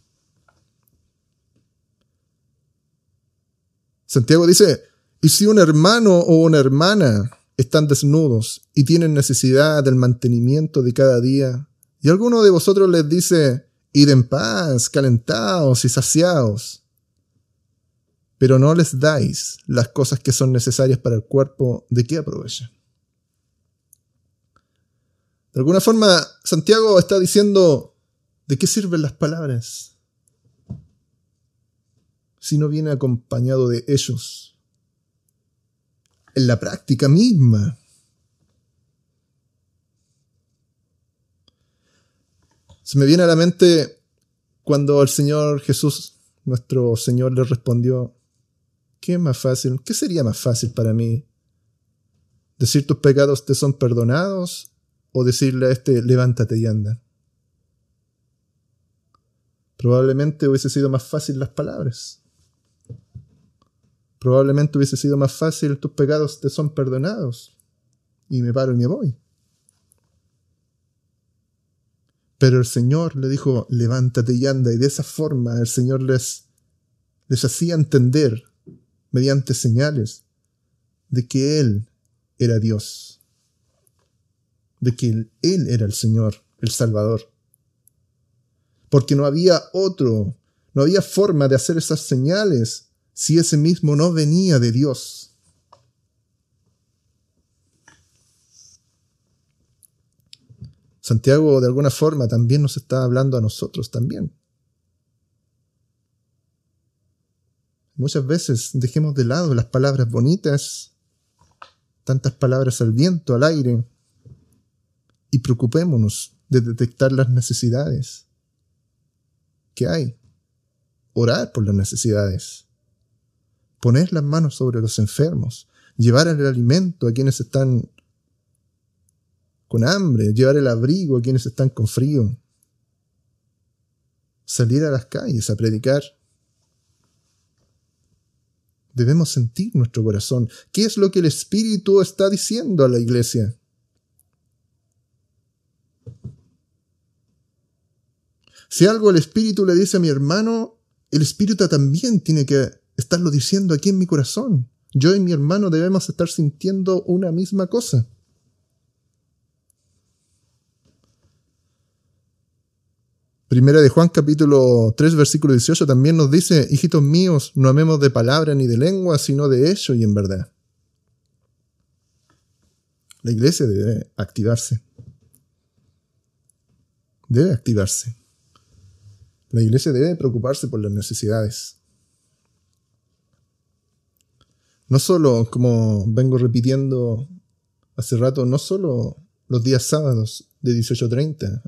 Santiago dice, y si un hermano o una hermana están desnudos y tienen necesidad del mantenimiento de cada día, y alguno de vosotros les dice, id en paz, calentaos y saciaos, pero no les dais las cosas que son necesarias para el cuerpo, ¿de qué aprovecha? De alguna forma, Santiago está diciendo, ¿de qué sirven las palabras? Si no viene acompañado de ellos. En la práctica misma. Se me viene a la mente cuando el Señor Jesús, nuestro Señor, le respondió, ¿qué más fácil? ¿Qué sería más fácil para mí? ¿Decir tus pecados te son perdonados o decirle a este, levántate y anda? Probablemente hubiese sido más fácil las palabras. Probablemente hubiese sido más fácil tus pecados te son perdonados. Y me paro y me voy. Pero el Señor le dijo, levántate y anda. Y de esa forma el Señor les, les hacía entender, mediante señales, de que Él era Dios. De que Él era el Señor, el Salvador. Porque no había otro, no había forma de hacer esas señales si ese mismo no venía de Dios. Santiago de alguna forma también nos está hablando a nosotros también. Muchas veces dejemos de lado las palabras bonitas, tantas palabras al viento, al aire, y preocupémonos de detectar las necesidades que hay. Orar por las necesidades. Poner las manos sobre los enfermos. Llevar el alimento a quienes están con hambre, llevar el abrigo a quienes están con frío, salir a las calles a predicar. Debemos sentir nuestro corazón. ¿Qué es lo que el Espíritu está diciendo a la iglesia? Si algo el Espíritu le dice a mi hermano, el Espíritu también tiene que estarlo diciendo aquí en mi corazón. Yo y mi hermano debemos estar sintiendo una misma cosa. Primera de Juan capítulo 3 versículo 18 también nos dice, hijitos míos, no amemos de palabra ni de lengua, sino de hecho y en verdad. La iglesia debe activarse. Debe activarse. La iglesia debe preocuparse por las necesidades. No solo, como vengo repitiendo hace rato, no solo los días sábados de 18.30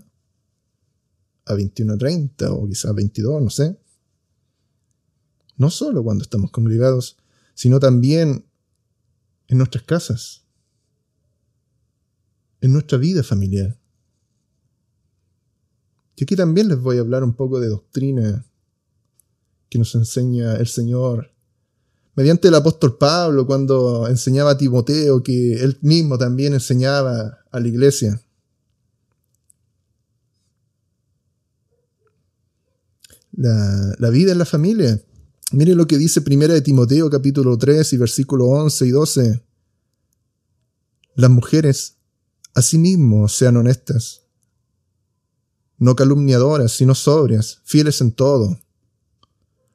a 21.30 o quizás 22, no sé. No solo cuando estamos congregados, sino también en nuestras casas, en nuestra vida familiar. Y aquí también les voy a hablar un poco de doctrina que nos enseña el Señor mediante el apóstol Pablo cuando enseñaba a Timoteo que él mismo también enseñaba a la iglesia. la, vida en la familia. Mire lo que dice Primera de Timoteo capítulo 3 y versículo 11 y 12. Las mujeres, asimismo, sean honestas, no calumniadoras, sino sobrias, fieles en todo.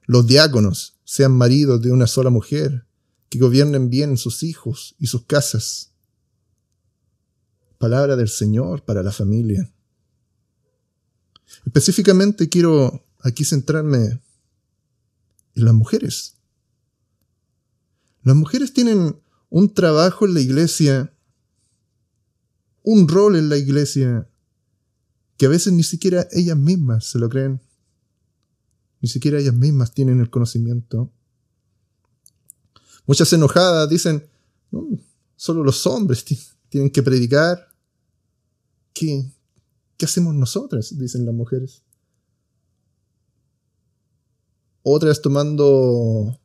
Los diáconos sean maridos de una sola mujer, que gobiernen bien sus hijos y sus casas. Palabra del Señor para la familia. Específicamente quiero aquí centrarme en las mujeres. Las mujeres tienen un trabajo en la iglesia, un rol en la iglesia, que a veces ni siquiera ellas mismas se lo creen. Ni siquiera ellas mismas tienen el conocimiento. Muchas enojadas dicen, solo los hombres tienen que predicar. ¿Qué, ¿Qué hacemos nosotras? Dicen las mujeres. otras tomando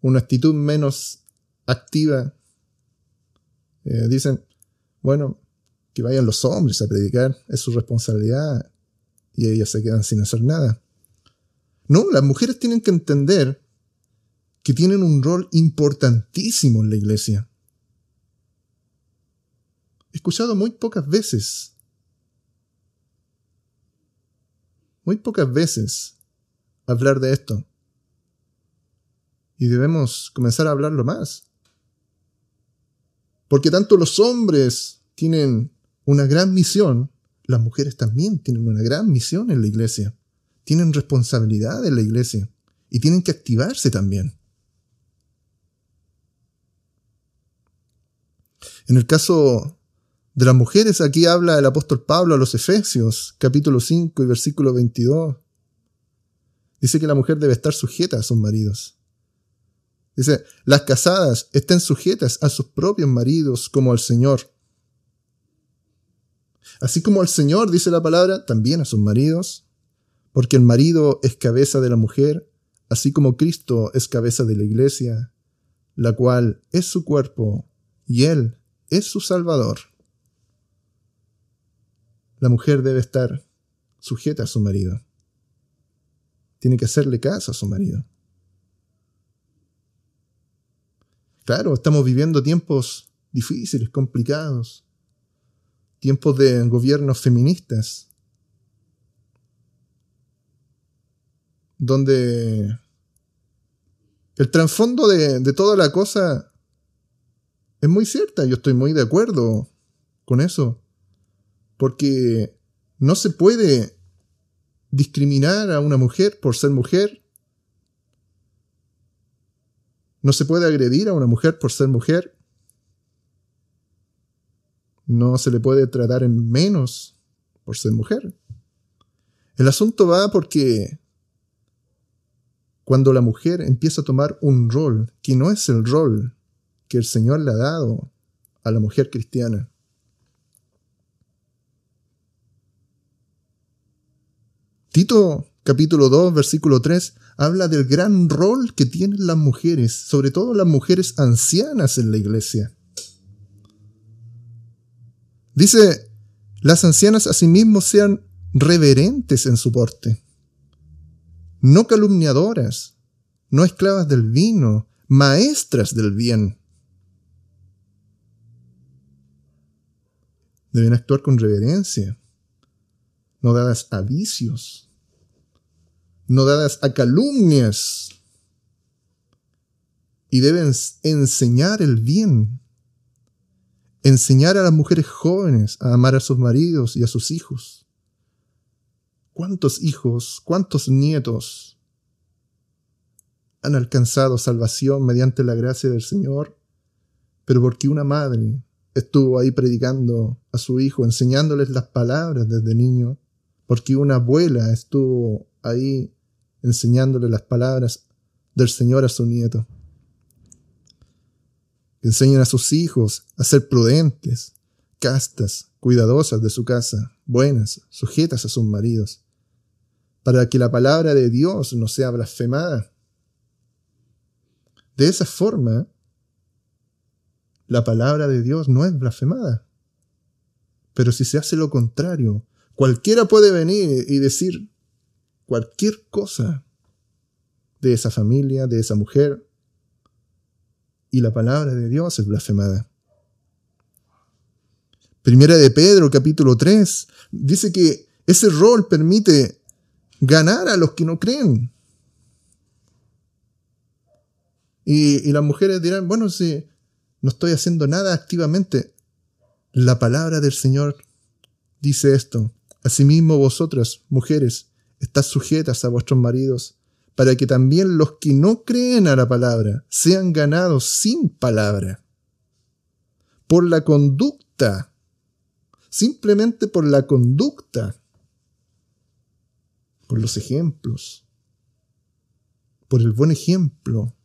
una actitud menos activa. Eh, dicen, bueno, que vayan los hombres a predicar, es su responsabilidad, y ellas se quedan sin hacer nada. No, las mujeres tienen que entender que tienen un rol importantísimo en la iglesia. He escuchado muy pocas veces muy pocas veces hablar de esto. Y debemos comenzar a hablarlo más. Porque tanto los hombres tienen una gran misión, las mujeres también tienen una gran misión en la iglesia. Tienen responsabilidad en la iglesia y tienen que activarse también. En el caso de las mujeres, aquí habla el apóstol Pablo a los Efesios, capítulo 5 y versículo 22. Dice que la mujer debe estar sujeta a sus maridos. Dice, las casadas estén sujetas a sus propios maridos como al Señor. Así como al Señor, dice la palabra, también a sus maridos, porque el marido es cabeza de la mujer, así como Cristo es cabeza de la iglesia, la cual es su cuerpo, y Él es su Salvador. La mujer debe estar sujeta a su marido. Tiene que hacerle caso a su marido. Claro, estamos viviendo tiempos difíciles, complicados, tiempos de gobiernos feministas, donde el trasfondo de, de, toda la cosa es muy cierta, yo estoy muy de acuerdo con eso, porque no se puede discriminar a una mujer por ser mujer, no se puede agredir a una mujer por ser mujer, no se le puede tratar en menos por ser mujer. El asunto va porque cuando la mujer empieza a tomar un rol que no es el rol que el Señor le ha dado a la mujer cristiana. Tito capítulo 2 versículo 3 habla del gran rol que tienen las mujeres, sobre todo las mujeres ancianas en la iglesia. Dice, las ancianas asimismo sean reverentes en su porte, no calumniadoras, no esclavas del vino, maestras del bien, Deben actuar con reverencia, no dadas a vicios, no dadas a calumnias. Y deben enseñar el bien, enseñar a las mujeres jóvenes a amar a sus maridos y a sus hijos. ¿Cuántos hijos, cuántos nietos han alcanzado salvación mediante la gracia del Señor? Pero porque una madre estuvo ahí predicando a su hijo, enseñándoles las palabras desde niño, porque una abuela estuvo ahí enseñándole las palabras del Señor a su nieto. Que enseñen a sus hijos a ser prudentes, castas, cuidadosas de su casa, buenas, sujetas a sus maridos, para que la palabra de Dios no sea blasfemada. De esa forma, la palabra de Dios no es blasfemada. Pero si se hace lo contrario, cualquiera puede venir y decir cualquier cosa de esa familia, de esa mujer, y la palabra de Dios es blasfemada. Primera de Pedro, capítulo 3, dice que ese rol permite ganar a los que no creen. Y, las mujeres dirán, bueno, si no estoy haciendo nada activamente. La palabra del Señor dice esto. Asimismo vosotras, mujeres, estás sujetas a vuestros maridos, para que también los que no creen a la palabra sean ganados sin palabra. Por la conducta. Simplemente por la conducta. Por los ejemplos. Por el buen ejemplo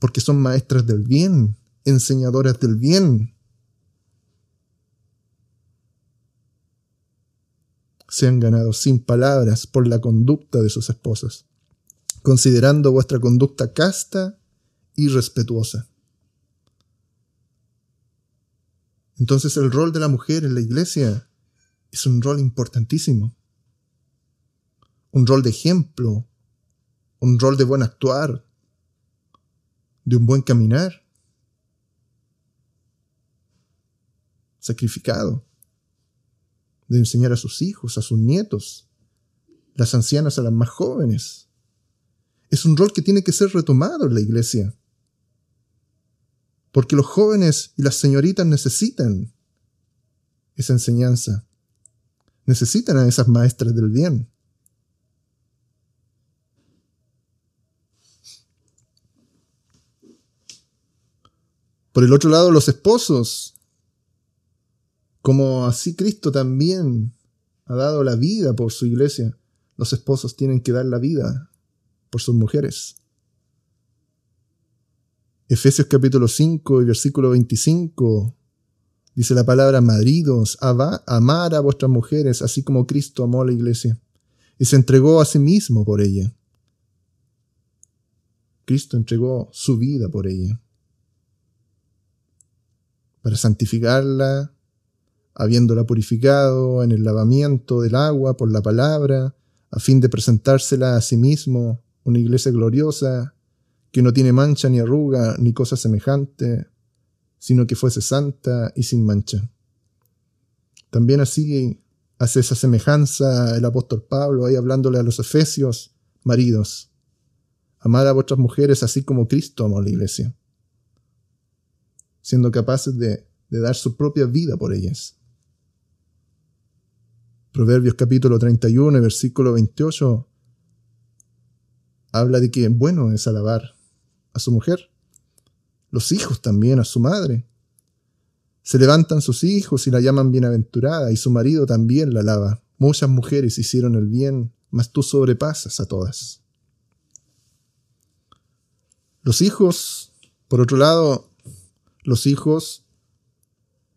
porque son maestras del bien, enseñadoras del bien. Se han ganado sin palabras por la conducta de sus esposas, considerando vuestra conducta casta y respetuosa. Entonces el rol de la mujer en la iglesia es un rol importantísimo, un rol de ejemplo, un rol de buen actuar, de un buen caminar, sacrificado, de enseñar a sus hijos, a sus nietos, las ancianas a las más jóvenes. Es un rol que tiene que ser retomado en la iglesia. Porque los jóvenes y las señoritas necesitan esa enseñanza. Necesitan a esas maestras del bien. Por el otro lado, los esposos, como así Cristo también ha dado la vida por su iglesia, los esposos tienen que dar la vida por sus mujeres. Efesios capítulo 5 y versículo 25 dice la palabra maridos, amar a vuestras mujeres así como Cristo amó a la iglesia y se entregó a sí mismo por ella. Cristo entregó su vida por ella para santificarla, habiéndola purificado en el lavamiento del agua por la palabra, a fin de presentársela a sí mismo una iglesia gloriosa, que no tiene mancha ni arruga ni cosa semejante, sino que fuese santa y sin mancha. También así hace esa semejanza el apóstol Pablo ahí hablándole a los efesios, maridos, amar a vuestras mujeres así como Cristo amó la iglesia siendo capaces de, dar su propia vida por ellas. Proverbios capítulo 31, versículo 28, habla de que bueno es alabar a su mujer, los hijos también a su madre. Se levantan sus hijos y la llaman bienaventurada, y su marido también la alaba. Muchas mujeres hicieron el bien, mas tú sobrepasas a todas. Los hijos, por otro lado, los hijos.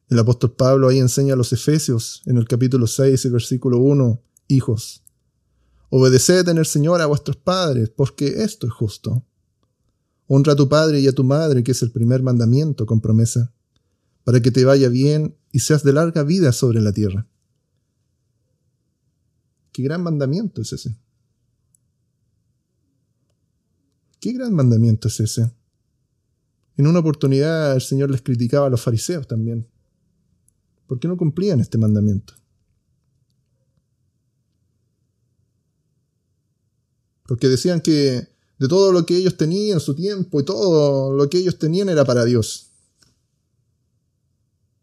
El apóstol Pablo ahí enseña a los Efesios en el capítulo 6 y versículo 1, hijos, obedeced en el Señor a vuestros padres, porque esto es justo. Honra a tu padre y a tu madre, que es el primer mandamiento con promesa, para que te vaya bien y seas de larga vida sobre la tierra. Qué gran mandamiento es ese. Qué gran mandamiento es ese. En una oportunidad el Señor les criticaba a los fariseos también. ¿Por qué no cumplían este mandamiento? Porque decían que de todo lo que ellos tenían, su tiempo y todo lo que ellos tenían era para Dios.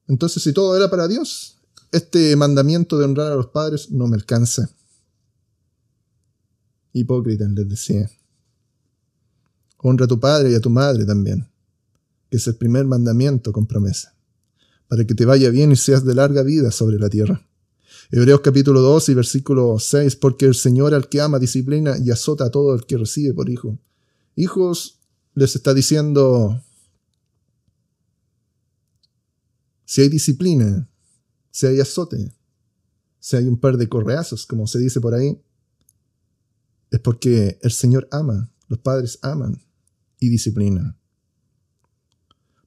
Entonces, si todo era para Dios, este mandamiento de honrar a los padres no me alcanza. Hipócritas les decía. Honra a tu padre y a tu madre también que es el primer mandamiento con promesa, para que te vaya bien y seas de larga vida sobre la tierra. Hebreos capítulo 2 y versículo 6, porque el Señor al que ama disciplina y azota a todo el que recibe por hijo. Hijos, les está diciendo, si hay disciplina, si hay azote, si hay un par de correazos, como se dice por ahí, es porque el Señor ama, los padres aman y disciplinan.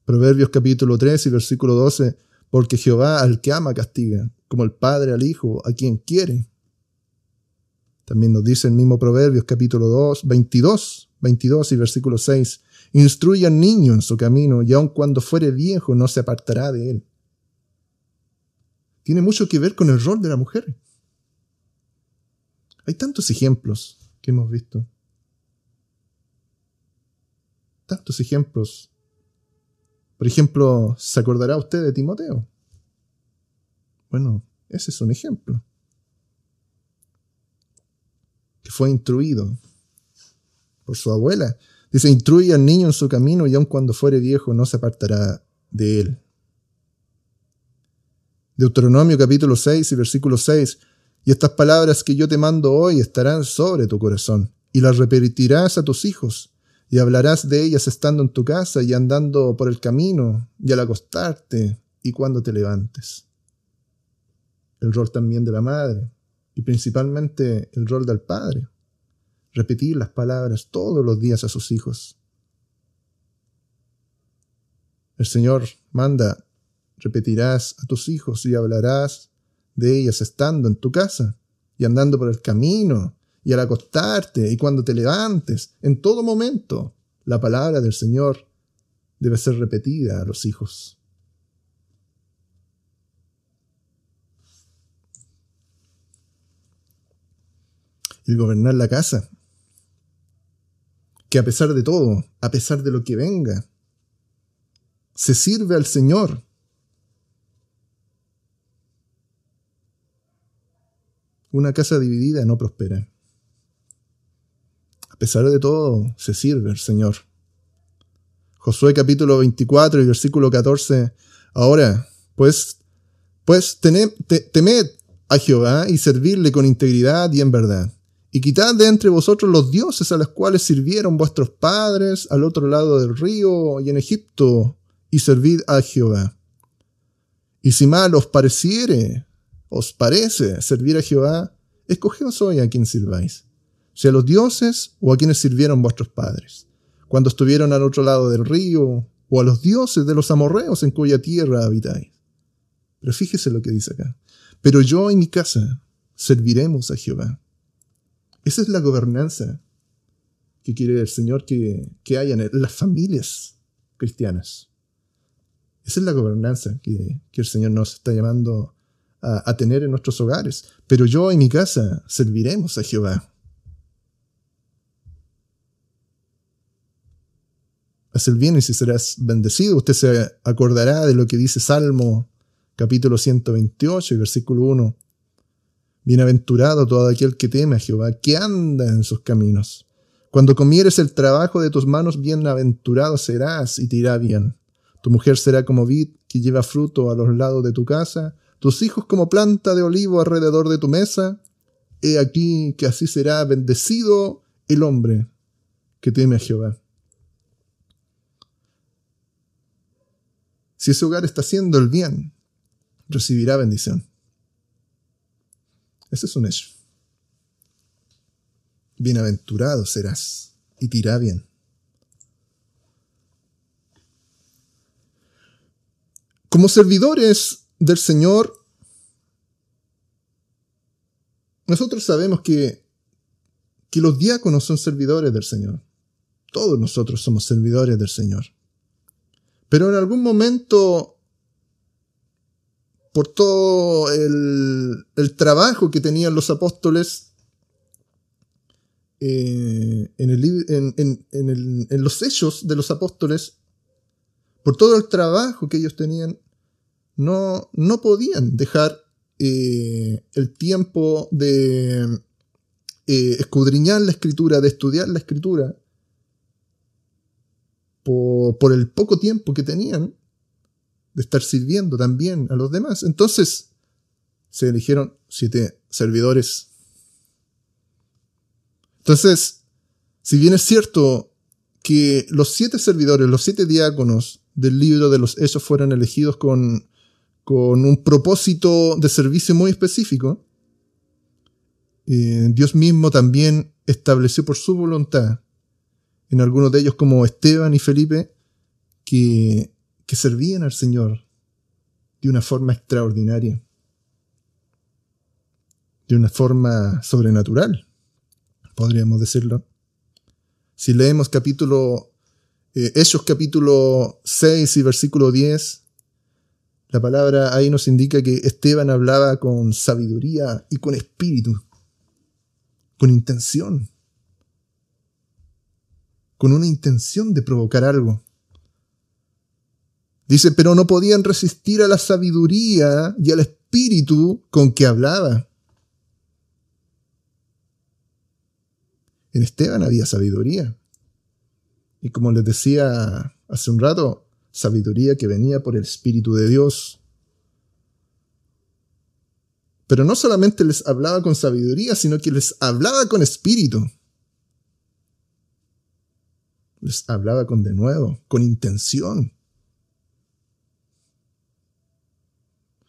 Proverbios capítulo 3 y versículo 12, porque Jehová al que ama castiga, como el padre al hijo, a quien quiere. También nos dice el mismo Proverbios capítulo 2, 22, 22 y versículo 6, instruye al niño en su camino y aun cuando fuere viejo no se apartará de él. Tiene mucho que ver con el rol de la mujer. Hay tantos ejemplos que hemos visto. Tantos ejemplos por ejemplo, ¿se acordará usted de Timoteo? Bueno, ese es un ejemplo. Que fue instruido por su abuela. Dice, instruye al niño en su camino y aun cuando fuere viejo no se apartará de él. Deuteronomio capítulo 6 y versículo 6. Y estas palabras que yo te mando hoy estarán sobre tu corazón, y las repetirás a tus hijos, y hablarás de ellas estando en tu casa y andando por el camino y al acostarte y cuando te levantes. El rol también de la madre y principalmente el rol del padre. Repetir las palabras todos los días a sus hijos. El Señor manda, repetirás a tus hijos y hablarás de ellas estando en tu casa y andando por el camino y al acostarte y cuando te levantes, en todo momento, la palabra del Señor debe ser repetida a los hijos. el gobernar la casa. Que a pesar de todo, a pesar de lo que venga, se sirve al Señor. Una casa dividida no prospera. Pesar de todo, se sirve al Señor. Josué capítulo 24 y versículo 14. Ahora, pues, pues temed, a Jehová y servirle con integridad y en verdad. Y quitad de entre vosotros los dioses a los cuales sirvieron vuestros padres al otro lado del río y en Egipto, y servid a Jehová. Y si mal os pareciere, os parece servir a Jehová, escogeos hoy a quien sirváis, sea los dioses o a quienes sirvieron vuestros padres, cuando estuvieron al otro lado del río, o a los dioses de los amorreos en cuya tierra habitáis. Pero fíjese lo que dice acá. Pero yo y mi casa serviremos a Jehová. Esa es la gobernanza que quiere el Señor que, que haya en las familias cristianas. Esa es la gobernanza que, el Señor nos está llamando a, a, tener en nuestros hogares. Pero yo y mi casa serviremos a Jehová. Haz el bien y si serás bendecido. Usted se acordará de lo que dice Salmo capítulo 128 y versículo 1. Bienaventurado todo aquel que teme a Jehová, que anda en sus caminos. Cuando comieres el trabajo de tus manos, bienaventurado serás y te irá bien. Tu mujer será como vid que lleva fruto a los lados de tu casa, tus hijos como planta de olivo alrededor de tu mesa. He aquí que así será bendecido el hombre que teme a Jehová. Si ese hogar está haciendo el bien, recibirá bendición. Ese es un hecho. Bienaventurado serás y te irá bien. Como servidores del Señor, nosotros sabemos que, que los diáconos son servidores del Señor. Todos nosotros somos servidores del Señor. Pero en algún momento por todo el, trabajo que tenían los apóstoles eh, en, los hechos de los apóstoles, por todo el trabajo que ellos tenían, no, no podían dejar eh, el tiempo de eh, escudriñar la escritura, de estudiar la escritura, por el poco tiempo que tenían, de estar sirviendo también a los demás. Entonces, se eligieron siete servidores. Entonces, si bien es cierto que los siete servidores, los siete diáconos del libro de los Hechos fueron elegidos con, con un propósito de servicio muy específico, eh, Dios mismo también estableció por su voluntad en algunos de ellos como Esteban y Felipe que servían al Señor de una forma extraordinaria, de una forma sobrenatural, podríamos decirlo. Si leemos capítulo, eh, capítulo 6 y versículo 10, la palabra ahí nos indica que Esteban hablaba con sabiduría y con espíritu, con intención, con una intención de provocar algo. Dice, pero no podían resistir a la sabiduría y al espíritu con que hablaba. En Esteban había sabiduría. Y como les decía hace un rato, sabiduría que venía por el Espíritu de Dios. Pero no solamente les hablaba con sabiduría, sino que les hablaba con espíritu. Les hablaba con de nuevo, con intención.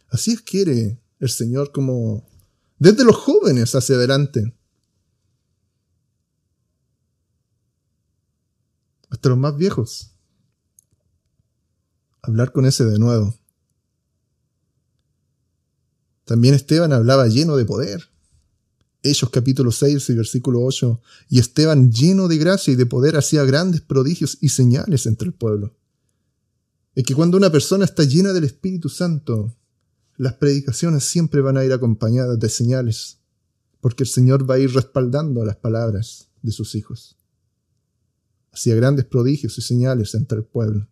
Así es quiere el Señor como desde los jóvenes hacia adelante. Hasta los más viejos. Hablar con ese de nuevo. También Esteban hablaba lleno de poder. Hechos capítulo 6 y versículo 8. Y Esteban lleno de gracia y de poder hacía grandes prodigios y señales entre el pueblo. Es que cuando una persona está llena del Espíritu Santo, las predicaciones siempre van a ir acompañadas de señales, porque el Señor va a ir respaldando las palabras de sus hijos. Hacía grandes prodigios y señales entre el pueblo.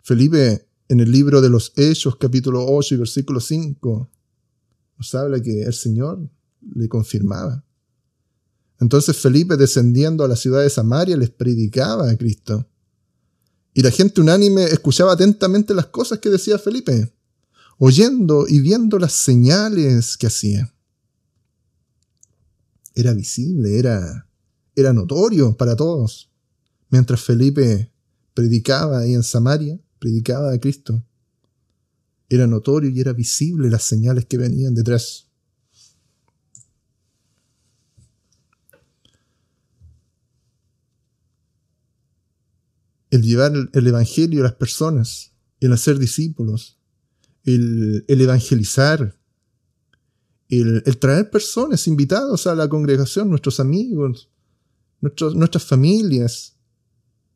Felipe, en el libro de los Hechos, capítulo 8 y versículo 5, nos habla que el Señor le confirmaba. Entonces Felipe, descendiendo a la ciudad de Samaria, les predicaba a Cristo. Y la gente unánime escuchaba atentamente las cosas que decía Felipe, oyendo y viendo las señales que hacía. Era visible, era, era notorio para todos. Mientras Felipe predicaba ahí en Samaria, predicaba a Cristo. Era notorio y era visible las señales que venían detrás. el llevar el Evangelio a las personas, el hacer discípulos, el, evangelizar, el, traer personas invitados a la congregación, nuestros amigos, nuestras familias.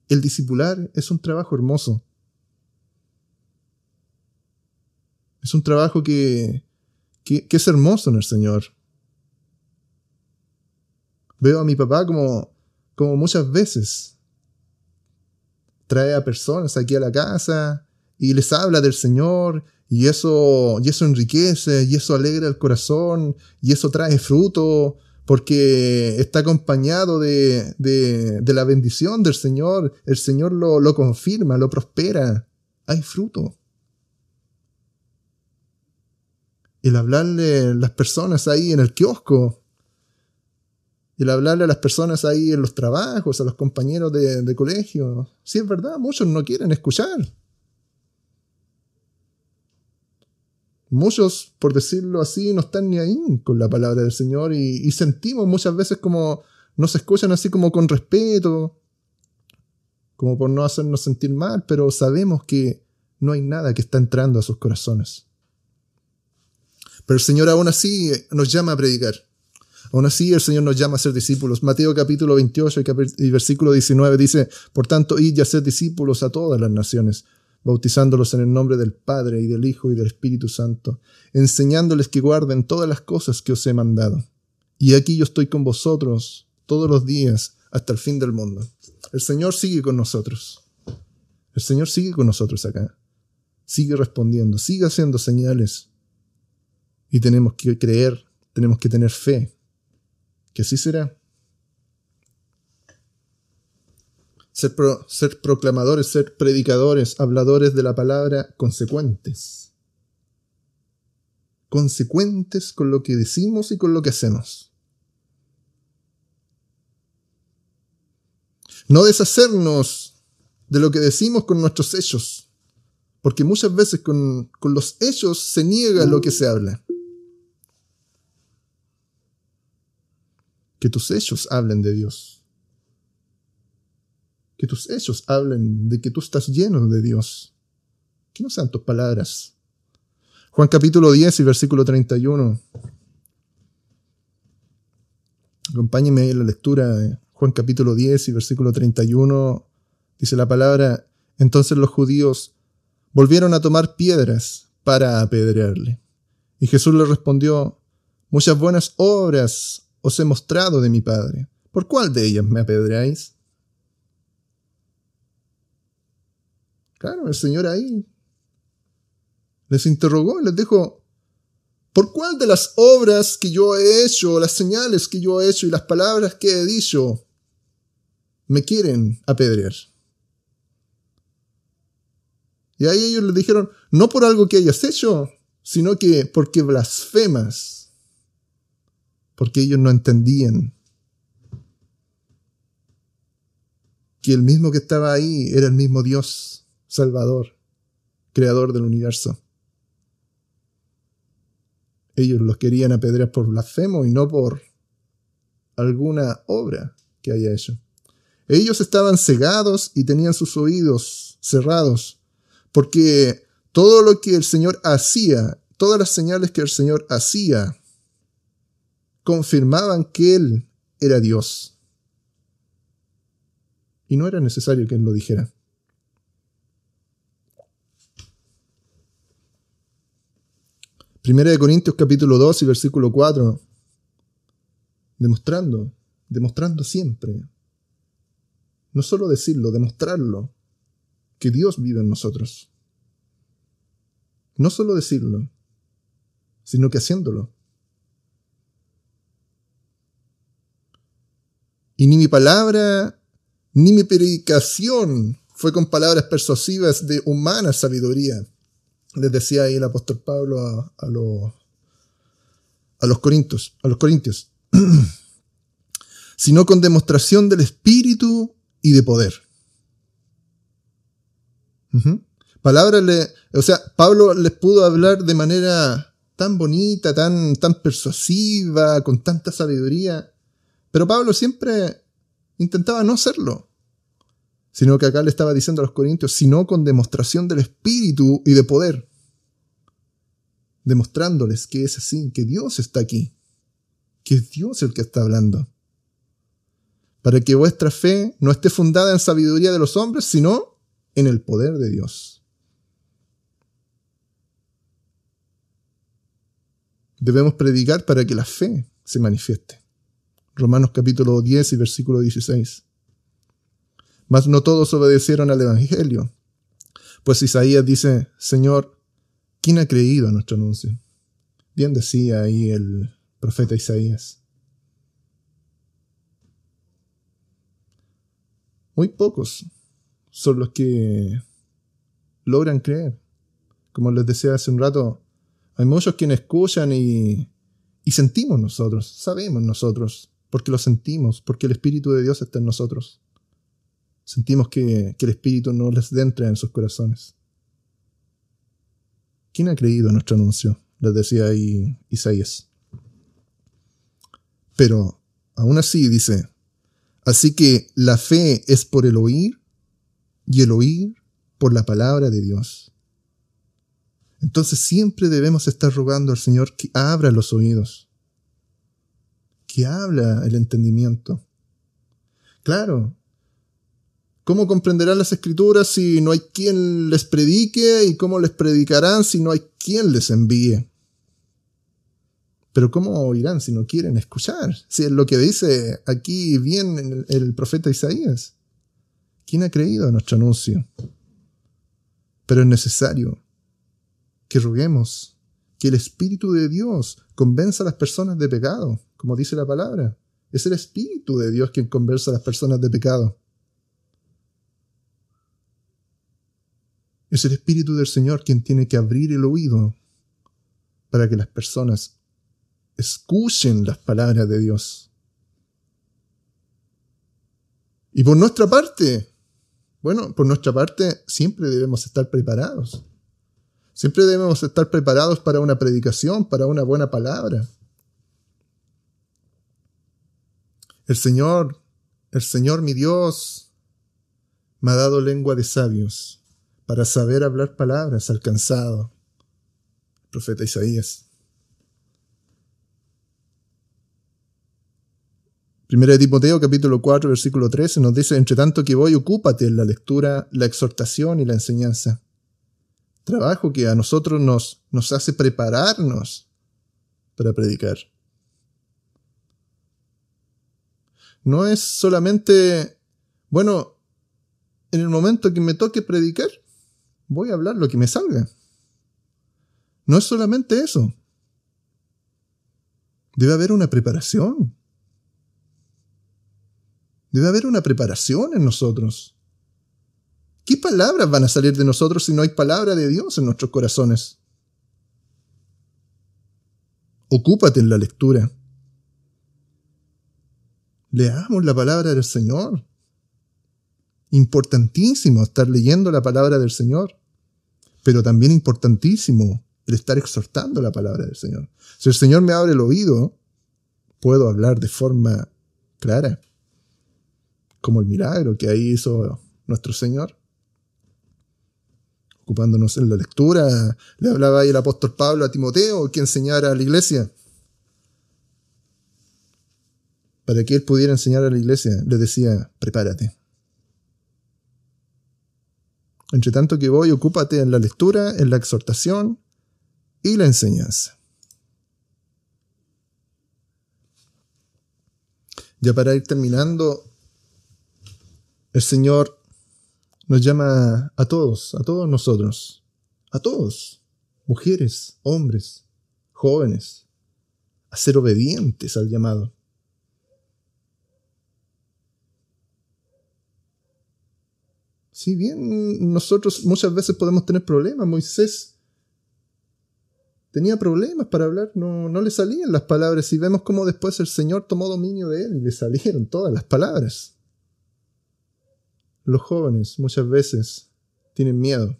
El discipular es un trabajo hermoso. Es un trabajo que, que, es hermoso en el Señor. Veo a mi papá como, como muchas veces trae a personas aquí a la casa y les habla del Señor y eso, y eso enriquece y eso alegra el corazón y eso trae fruto porque está acompañado de, de, la bendición del Señor. El Señor lo, lo confirma, lo prospera. Hay fruto. El hablarle a las personas ahí en el kiosco, el hablarle a las personas ahí en los trabajos, a los compañeros de, colegio. Sí, es verdad, muchos no quieren escuchar. Muchos, por decirlo así, no están ni ahí con la palabra del Señor y, sentimos muchas veces como nos escuchan así como con respeto, como por no hacernos sentir mal, pero sabemos que no hay nada que está entrando a sus corazones. Pero el Señor aún así nos llama a predicar. Aún así, el Señor nos llama a ser discípulos. Mateo capítulo 28 y versículo 19 dice, Por tanto, id y ser discípulos a todas las naciones, bautizándolos en el nombre del Padre y del Hijo y del Espíritu Santo, enseñándoles que guarden todas las cosas que os he mandado. Y aquí yo estoy con vosotros todos los días hasta el fin del mundo. El Señor sigue con nosotros. El Señor sigue con nosotros acá. Sigue respondiendo, sigue haciendo señales. Y tenemos que creer, tenemos que tener fe que así será. Ser, proclamadores, ser predicadores, habladores de la palabra, consecuentes. Consecuentes con lo que decimos y con lo que hacemos. No deshacernos de lo que decimos con nuestros hechos, porque muchas veces con los hechos se niega lo que se habla. Que tus hechos hablen de Dios. Que tus hechos hablen de que tú estás lleno de Dios. Que no sean tus palabras. Juan capítulo 10 y versículo 31. Acompáñenme en la lectura. Juan capítulo 10 y versículo 31. Dice la palabra, entonces los judíos volvieron a tomar piedras para apedrearle. Y Jesús le respondió, muchas buenas obras os he mostrado de mi Padre. ¿Por cuál de ellas me apedreáis? Claro, el Señor ahí les interrogó y les dijo, ¿por cuál de las obras que yo he hecho, las señales que yo he hecho y las palabras que he dicho me quieren apedrear? Y ahí ellos le dijeron, no por algo que hayas hecho, sino que porque blasfemas porque ellos no entendían que el mismo que estaba ahí era el mismo Dios, Salvador, Creador del universo. Ellos los querían apedrear por blasfemo y no por alguna obra que haya hecho. Ellos estaban cegados y tenían sus oídos cerrados, porque todo lo que el Señor hacía, todas las señales que el Señor hacía, confirmaban que Él era Dios. Y no era necesario que Él lo dijera. Primera de Corintios capítulo 2 y versículo 4. Demostrando, demostrando siempre. No solo decirlo, demostrarlo. Que Dios vive en nosotros. No solo decirlo, sino que haciéndolo. Y ni mi palabra, ni mi predicación fue con palabras persuasivas de humana sabiduría. Les decía ahí el apóstol Pablo a, los, a los corintios, a los corintios, [CLEARS THROAT] sino con demostración del espíritu y de poder. Palabras le, o sea, Pablo les pudo hablar de manera tan bonita, tan, tan persuasiva, con tanta sabiduría. Pero Pablo siempre intentaba no hacerlo. Sino que acá le estaba diciendo a los corintios, sino con demostración del Espíritu y de poder. Demostrándoles que es así, que Dios está aquí. Que es Dios el que está hablando. Para que vuestra fe no esté fundada en sabiduría de los hombres, sino en el poder de Dios. debemos predicar para que la fe se manifieste. Romanos capítulo 10 y versículo 16. Mas no todos obedecieron al Evangelio, pues Isaías dice, Señor, ¿quién ha creído a nuestro anuncio? Bien decía ahí el profeta Isaías. Muy pocos son los que logran creer. Como les decía hace un rato, hay muchos quienes escuchan y, y sentimos nosotros, sabemos nosotros, porque lo sentimos, porque el Espíritu de Dios está en nosotros. Sentimos que, el Espíritu no les entra en sus corazones. ¿Quién ha creído en nuestro anuncio? Les decía ahí Isaías. Pero aún así dice, así que la fe es por el oír y el oír por la palabra de Dios. Entonces siempre debemos estar rogando al Señor que abra los oídos, que abra el entendimiento. Claro, ¿cómo comprenderán las escrituras si no hay quien les predique y cómo les predicarán si no hay quien les envíe? Pero ¿cómo oirán si no quieren escuchar? Si es lo que dice aquí bien el, profeta Isaías. ¿Quién ha creído a nuestro anuncio? Pero es necesario que roguemos que el Espíritu de Dios convenza a las personas de pecado, como dice la palabra. Es el Espíritu de Dios quien conversa a las personas de pecado. Es el Espíritu del Señor quien tiene que abrir el oído para que las personas escuchen las palabras de Dios. Y por nuestra parte, bueno, por nuestra parte siempre debemos estar preparados. Siempre debemos estar preparados para una predicación, para una buena palabra. El Señor, el Señor mi Dios, me ha dado lengua de sabios para saber hablar palabras alcanzado. profeta Isaías. Primera de Timoteo capítulo 4 versículo 13 nos dice, entre tanto que voy, ocúpate en la lectura, la exhortación y la enseñanza trabajo que a nosotros nos, nos hace prepararnos para predicar. No es solamente, bueno, en el momento que me toque predicar, voy a hablar lo que me salga. No es solamente eso. Debe haber una preparación. Debe haber una preparación en nosotros. ¿Qué palabras van a salir de nosotros si no hay palabra de Dios en nuestros corazones? Ocúpate en la lectura. Leamos la palabra del Señor. Importantísimo estar leyendo la palabra del Señor, pero también importantísimo el estar exhortando la palabra del Señor. Si el Señor me abre el oído, puedo hablar de forma clara, como el milagro que ahí hizo nuestro Señor ocupándonos en la lectura. Le hablaba ahí el apóstol Pablo a Timoteo, que enseñara a la iglesia. Para que él pudiera enseñar a la iglesia, le decía, prepárate. Entre tanto que voy, ocúpate en la lectura, en la exhortación y la enseñanza. Ya para ir terminando, el Señor nos llama a todos, a todos nosotros, a todos, mujeres, hombres, jóvenes, a ser obedientes al llamado. Si bien nosotros muchas veces podemos tener problemas, Moisés tenía problemas para hablar, no, no le salían las palabras y vemos cómo después el Señor tomó dominio de él y le salieron todas las palabras. Los jóvenes muchas veces tienen miedo.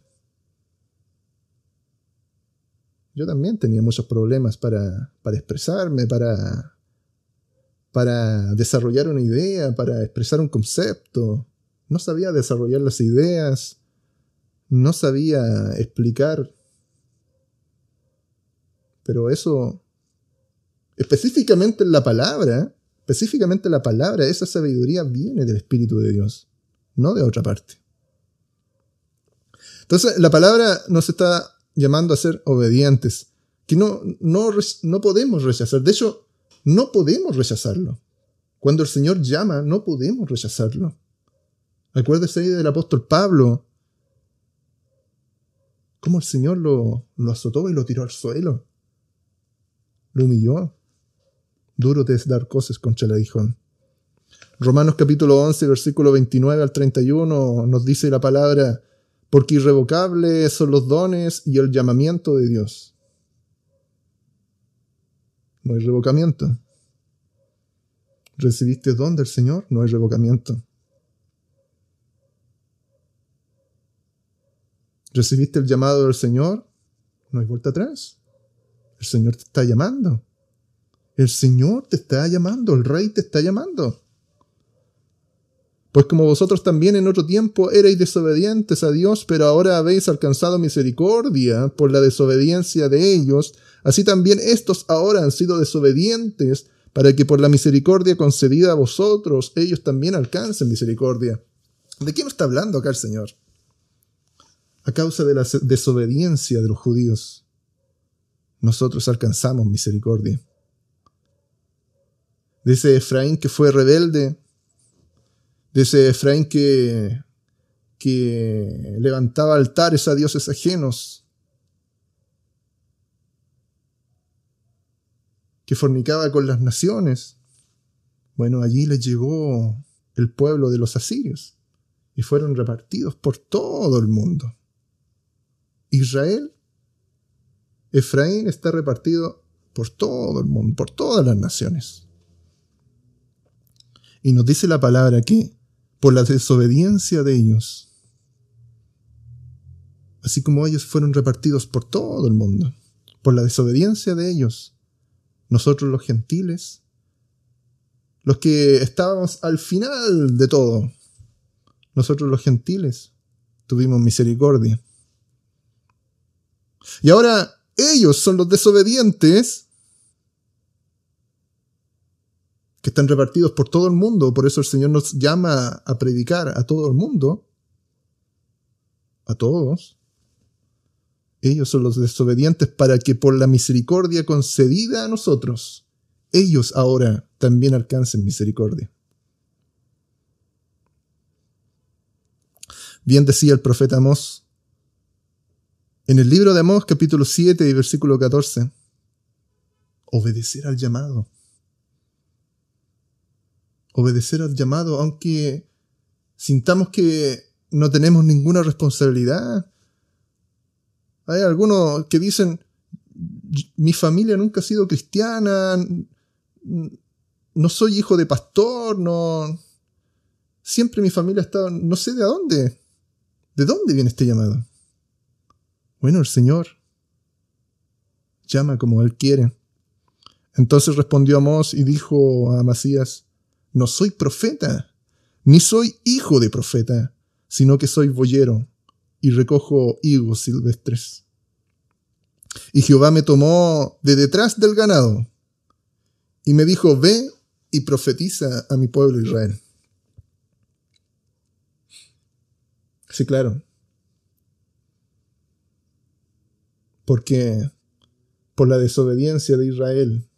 Yo también tenía muchos problemas para, para expresarme, para, para desarrollar una idea, para expresar un concepto. No sabía desarrollar las ideas, no sabía explicar pero eso, específicamente en la palabra, específicamente la palabra, esa sabiduría viene del Espíritu de Dios, no de otra parte. Entonces, la palabra nos está llamando a ser obedientes, que no, no, no podemos rechazar. De hecho, no podemos rechazarlo. Cuando el Señor llama, no podemos rechazarlo. Acuérdese ahí del apóstol Pablo, cómo el Señor lo, lo azotó y lo tiró al suelo lo humilló. Duro te es dar cosas contra el. Romanos capítulo 11, versículo 29 al 31 nos dice la palabra, porque irrevocables son los dones y el llamamiento de Dios. No hay revocamiento. ¿Recibiste don del Señor? No hay revocamiento. ¿Recibiste el llamado del Señor? No hay vuelta atrás. El Señor te está llamando. El Señor te está llamando, el Rey te está llamando. Pues como vosotros también en otro tiempo erais desobedientes a Dios, pero ahora habéis alcanzado misericordia por la desobediencia de ellos, así también estos ahora han sido desobedientes para que por la misericordia concedida a vosotros ellos también alcancen misericordia. ¿De quién está hablando acá el Señor? A causa de la desobediencia de los judíos nosotros alcanzamos misericordia. Ese Efraín que fue rebelde, de ese Efraín que, que levantaba altares a dioses ajenos, que fornicaba con las naciones. Bueno, allí le llegó el pueblo de los asirios y fueron repartidos por todo el mundo. Israel Efraín está repartido por todo el mundo, por todas las naciones. Y nos dice la palabra que por la desobediencia de ellos, así como ellos fueron repartidos por todo el mundo, por la desobediencia de ellos, nosotros los gentiles, los que estábamos al final de todo, nosotros los gentiles tuvimos misericordia. Y ahora ellos son los desobedientes que están repartidos por todo el mundo. Por eso el Señor nos llama a predicar a todo el mundo. A todos. Ellos son los desobedientes para que por la misericordia concedida a nosotros, ellos ahora también alcancen misericordia. Bien decía el profeta Amós, en el libro de Amós, capítulo 7 y versículo 14, obedecer al llamado. Obedecer al llamado, aunque sintamos que no tenemos ninguna responsabilidad. Hay algunos que dicen, mi familia nunca ha sido cristiana, no soy hijo de pastor, no... Siempre mi familia ha estado, no sé de dónde. ¿De dónde viene este llamado? Bueno, el Señor llama como Él quiere. Entonces respondió Amós y dijo a Amasías, no soy profeta, ni soy hijo de profeta, sino que soy boyero y recojo higos silvestres. Y Jehová me tomó de detrás del ganado y me dijo, ve y profetiza a mi pueblo Israel. Sí, claro. Porque por la desobediencia de Israel.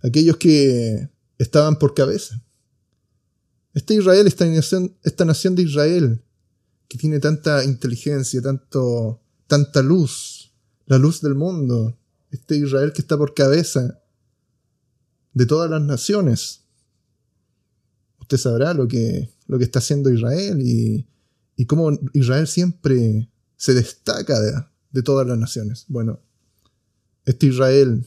Aquellos que estaban por cabeza. Este Israel, esta nación, esta nación de Israel, que tiene tanta inteligencia, tanto, tanta luz, la luz del mundo, este Israel que está por cabeza de todas las naciones. Usted sabrá lo que, lo que está haciendo Israel y, y cómo Israel siempre se destaca de, de todas las naciones. Bueno, este Israel,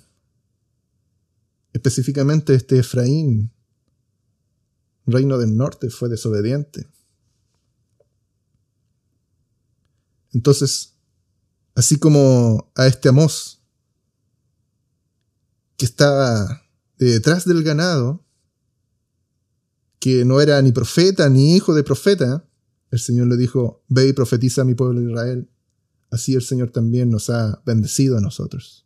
específicamente este Efraín, reino del norte, fue desobediente. Entonces, así como a este Amós, que estaba detrás del ganado, que no era ni profeta ni hijo de profeta, el Señor le dijo, ve y profetiza a mi pueblo Israel. Así el Señor también nos ha bendecido a nosotros.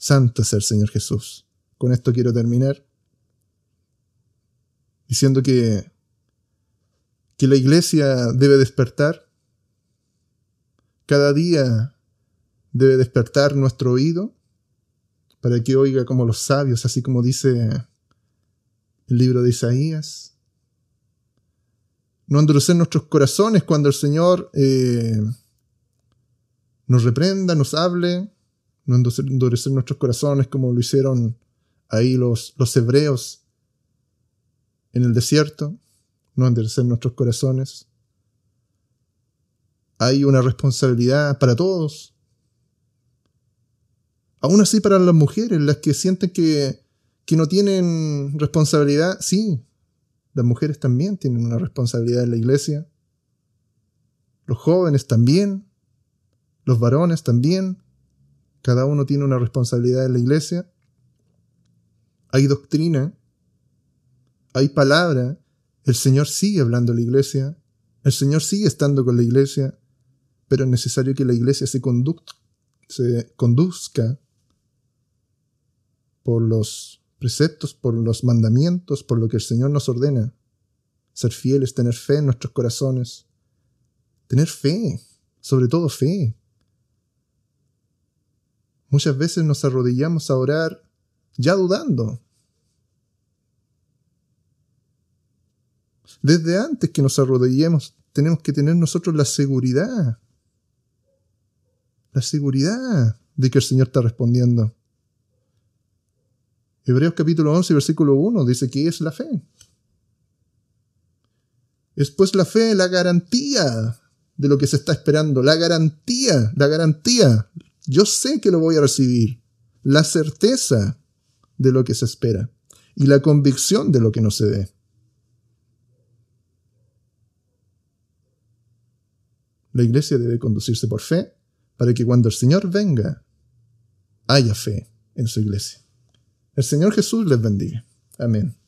Santo es el Señor Jesús. Con esto quiero terminar diciendo que, que la iglesia debe despertar. Cada día debe despertar nuestro oído para que oiga como los sabios, así como dice el libro de Isaías. No endurecer nuestros corazones cuando el Señor eh, nos reprenda, nos hable, no endurecer nuestros corazones como lo hicieron ahí los, los hebreos en el desierto, no endurecer nuestros corazones. Hay una responsabilidad para todos. Aún así para las mujeres, las que sienten que, que no tienen responsabilidad, sí, las mujeres también tienen una responsabilidad en la iglesia. Los jóvenes también. Los varones también. Cada uno tiene una responsabilidad en la iglesia. Hay doctrina. Hay palabra. El Señor sigue hablando a la iglesia. El Señor sigue estando con la iglesia. Pero es necesario que la iglesia se, se conduzca por los preceptos, por los mandamientos, por lo que el Señor nos ordena. Ser fieles, tener fe en nuestros corazones. Tener fe, sobre todo fe. Muchas veces nos arrodillamos a orar ya dudando. Desde antes que nos arrodillemos, tenemos que tener nosotros la seguridad. La seguridad de que el Señor está respondiendo. Hebreos capítulo 11, versículo 1 dice que es la fe. Es pues la fe la garantía de lo que se está esperando, la garantía, la garantía, yo sé que lo voy a recibir. La certeza de lo que se espera y la convicción de lo que no se ve. La iglesia debe conducirse por fe para que cuando el Señor venga haya fe en su iglesia. El Señor Jesús les bendiga. Amén.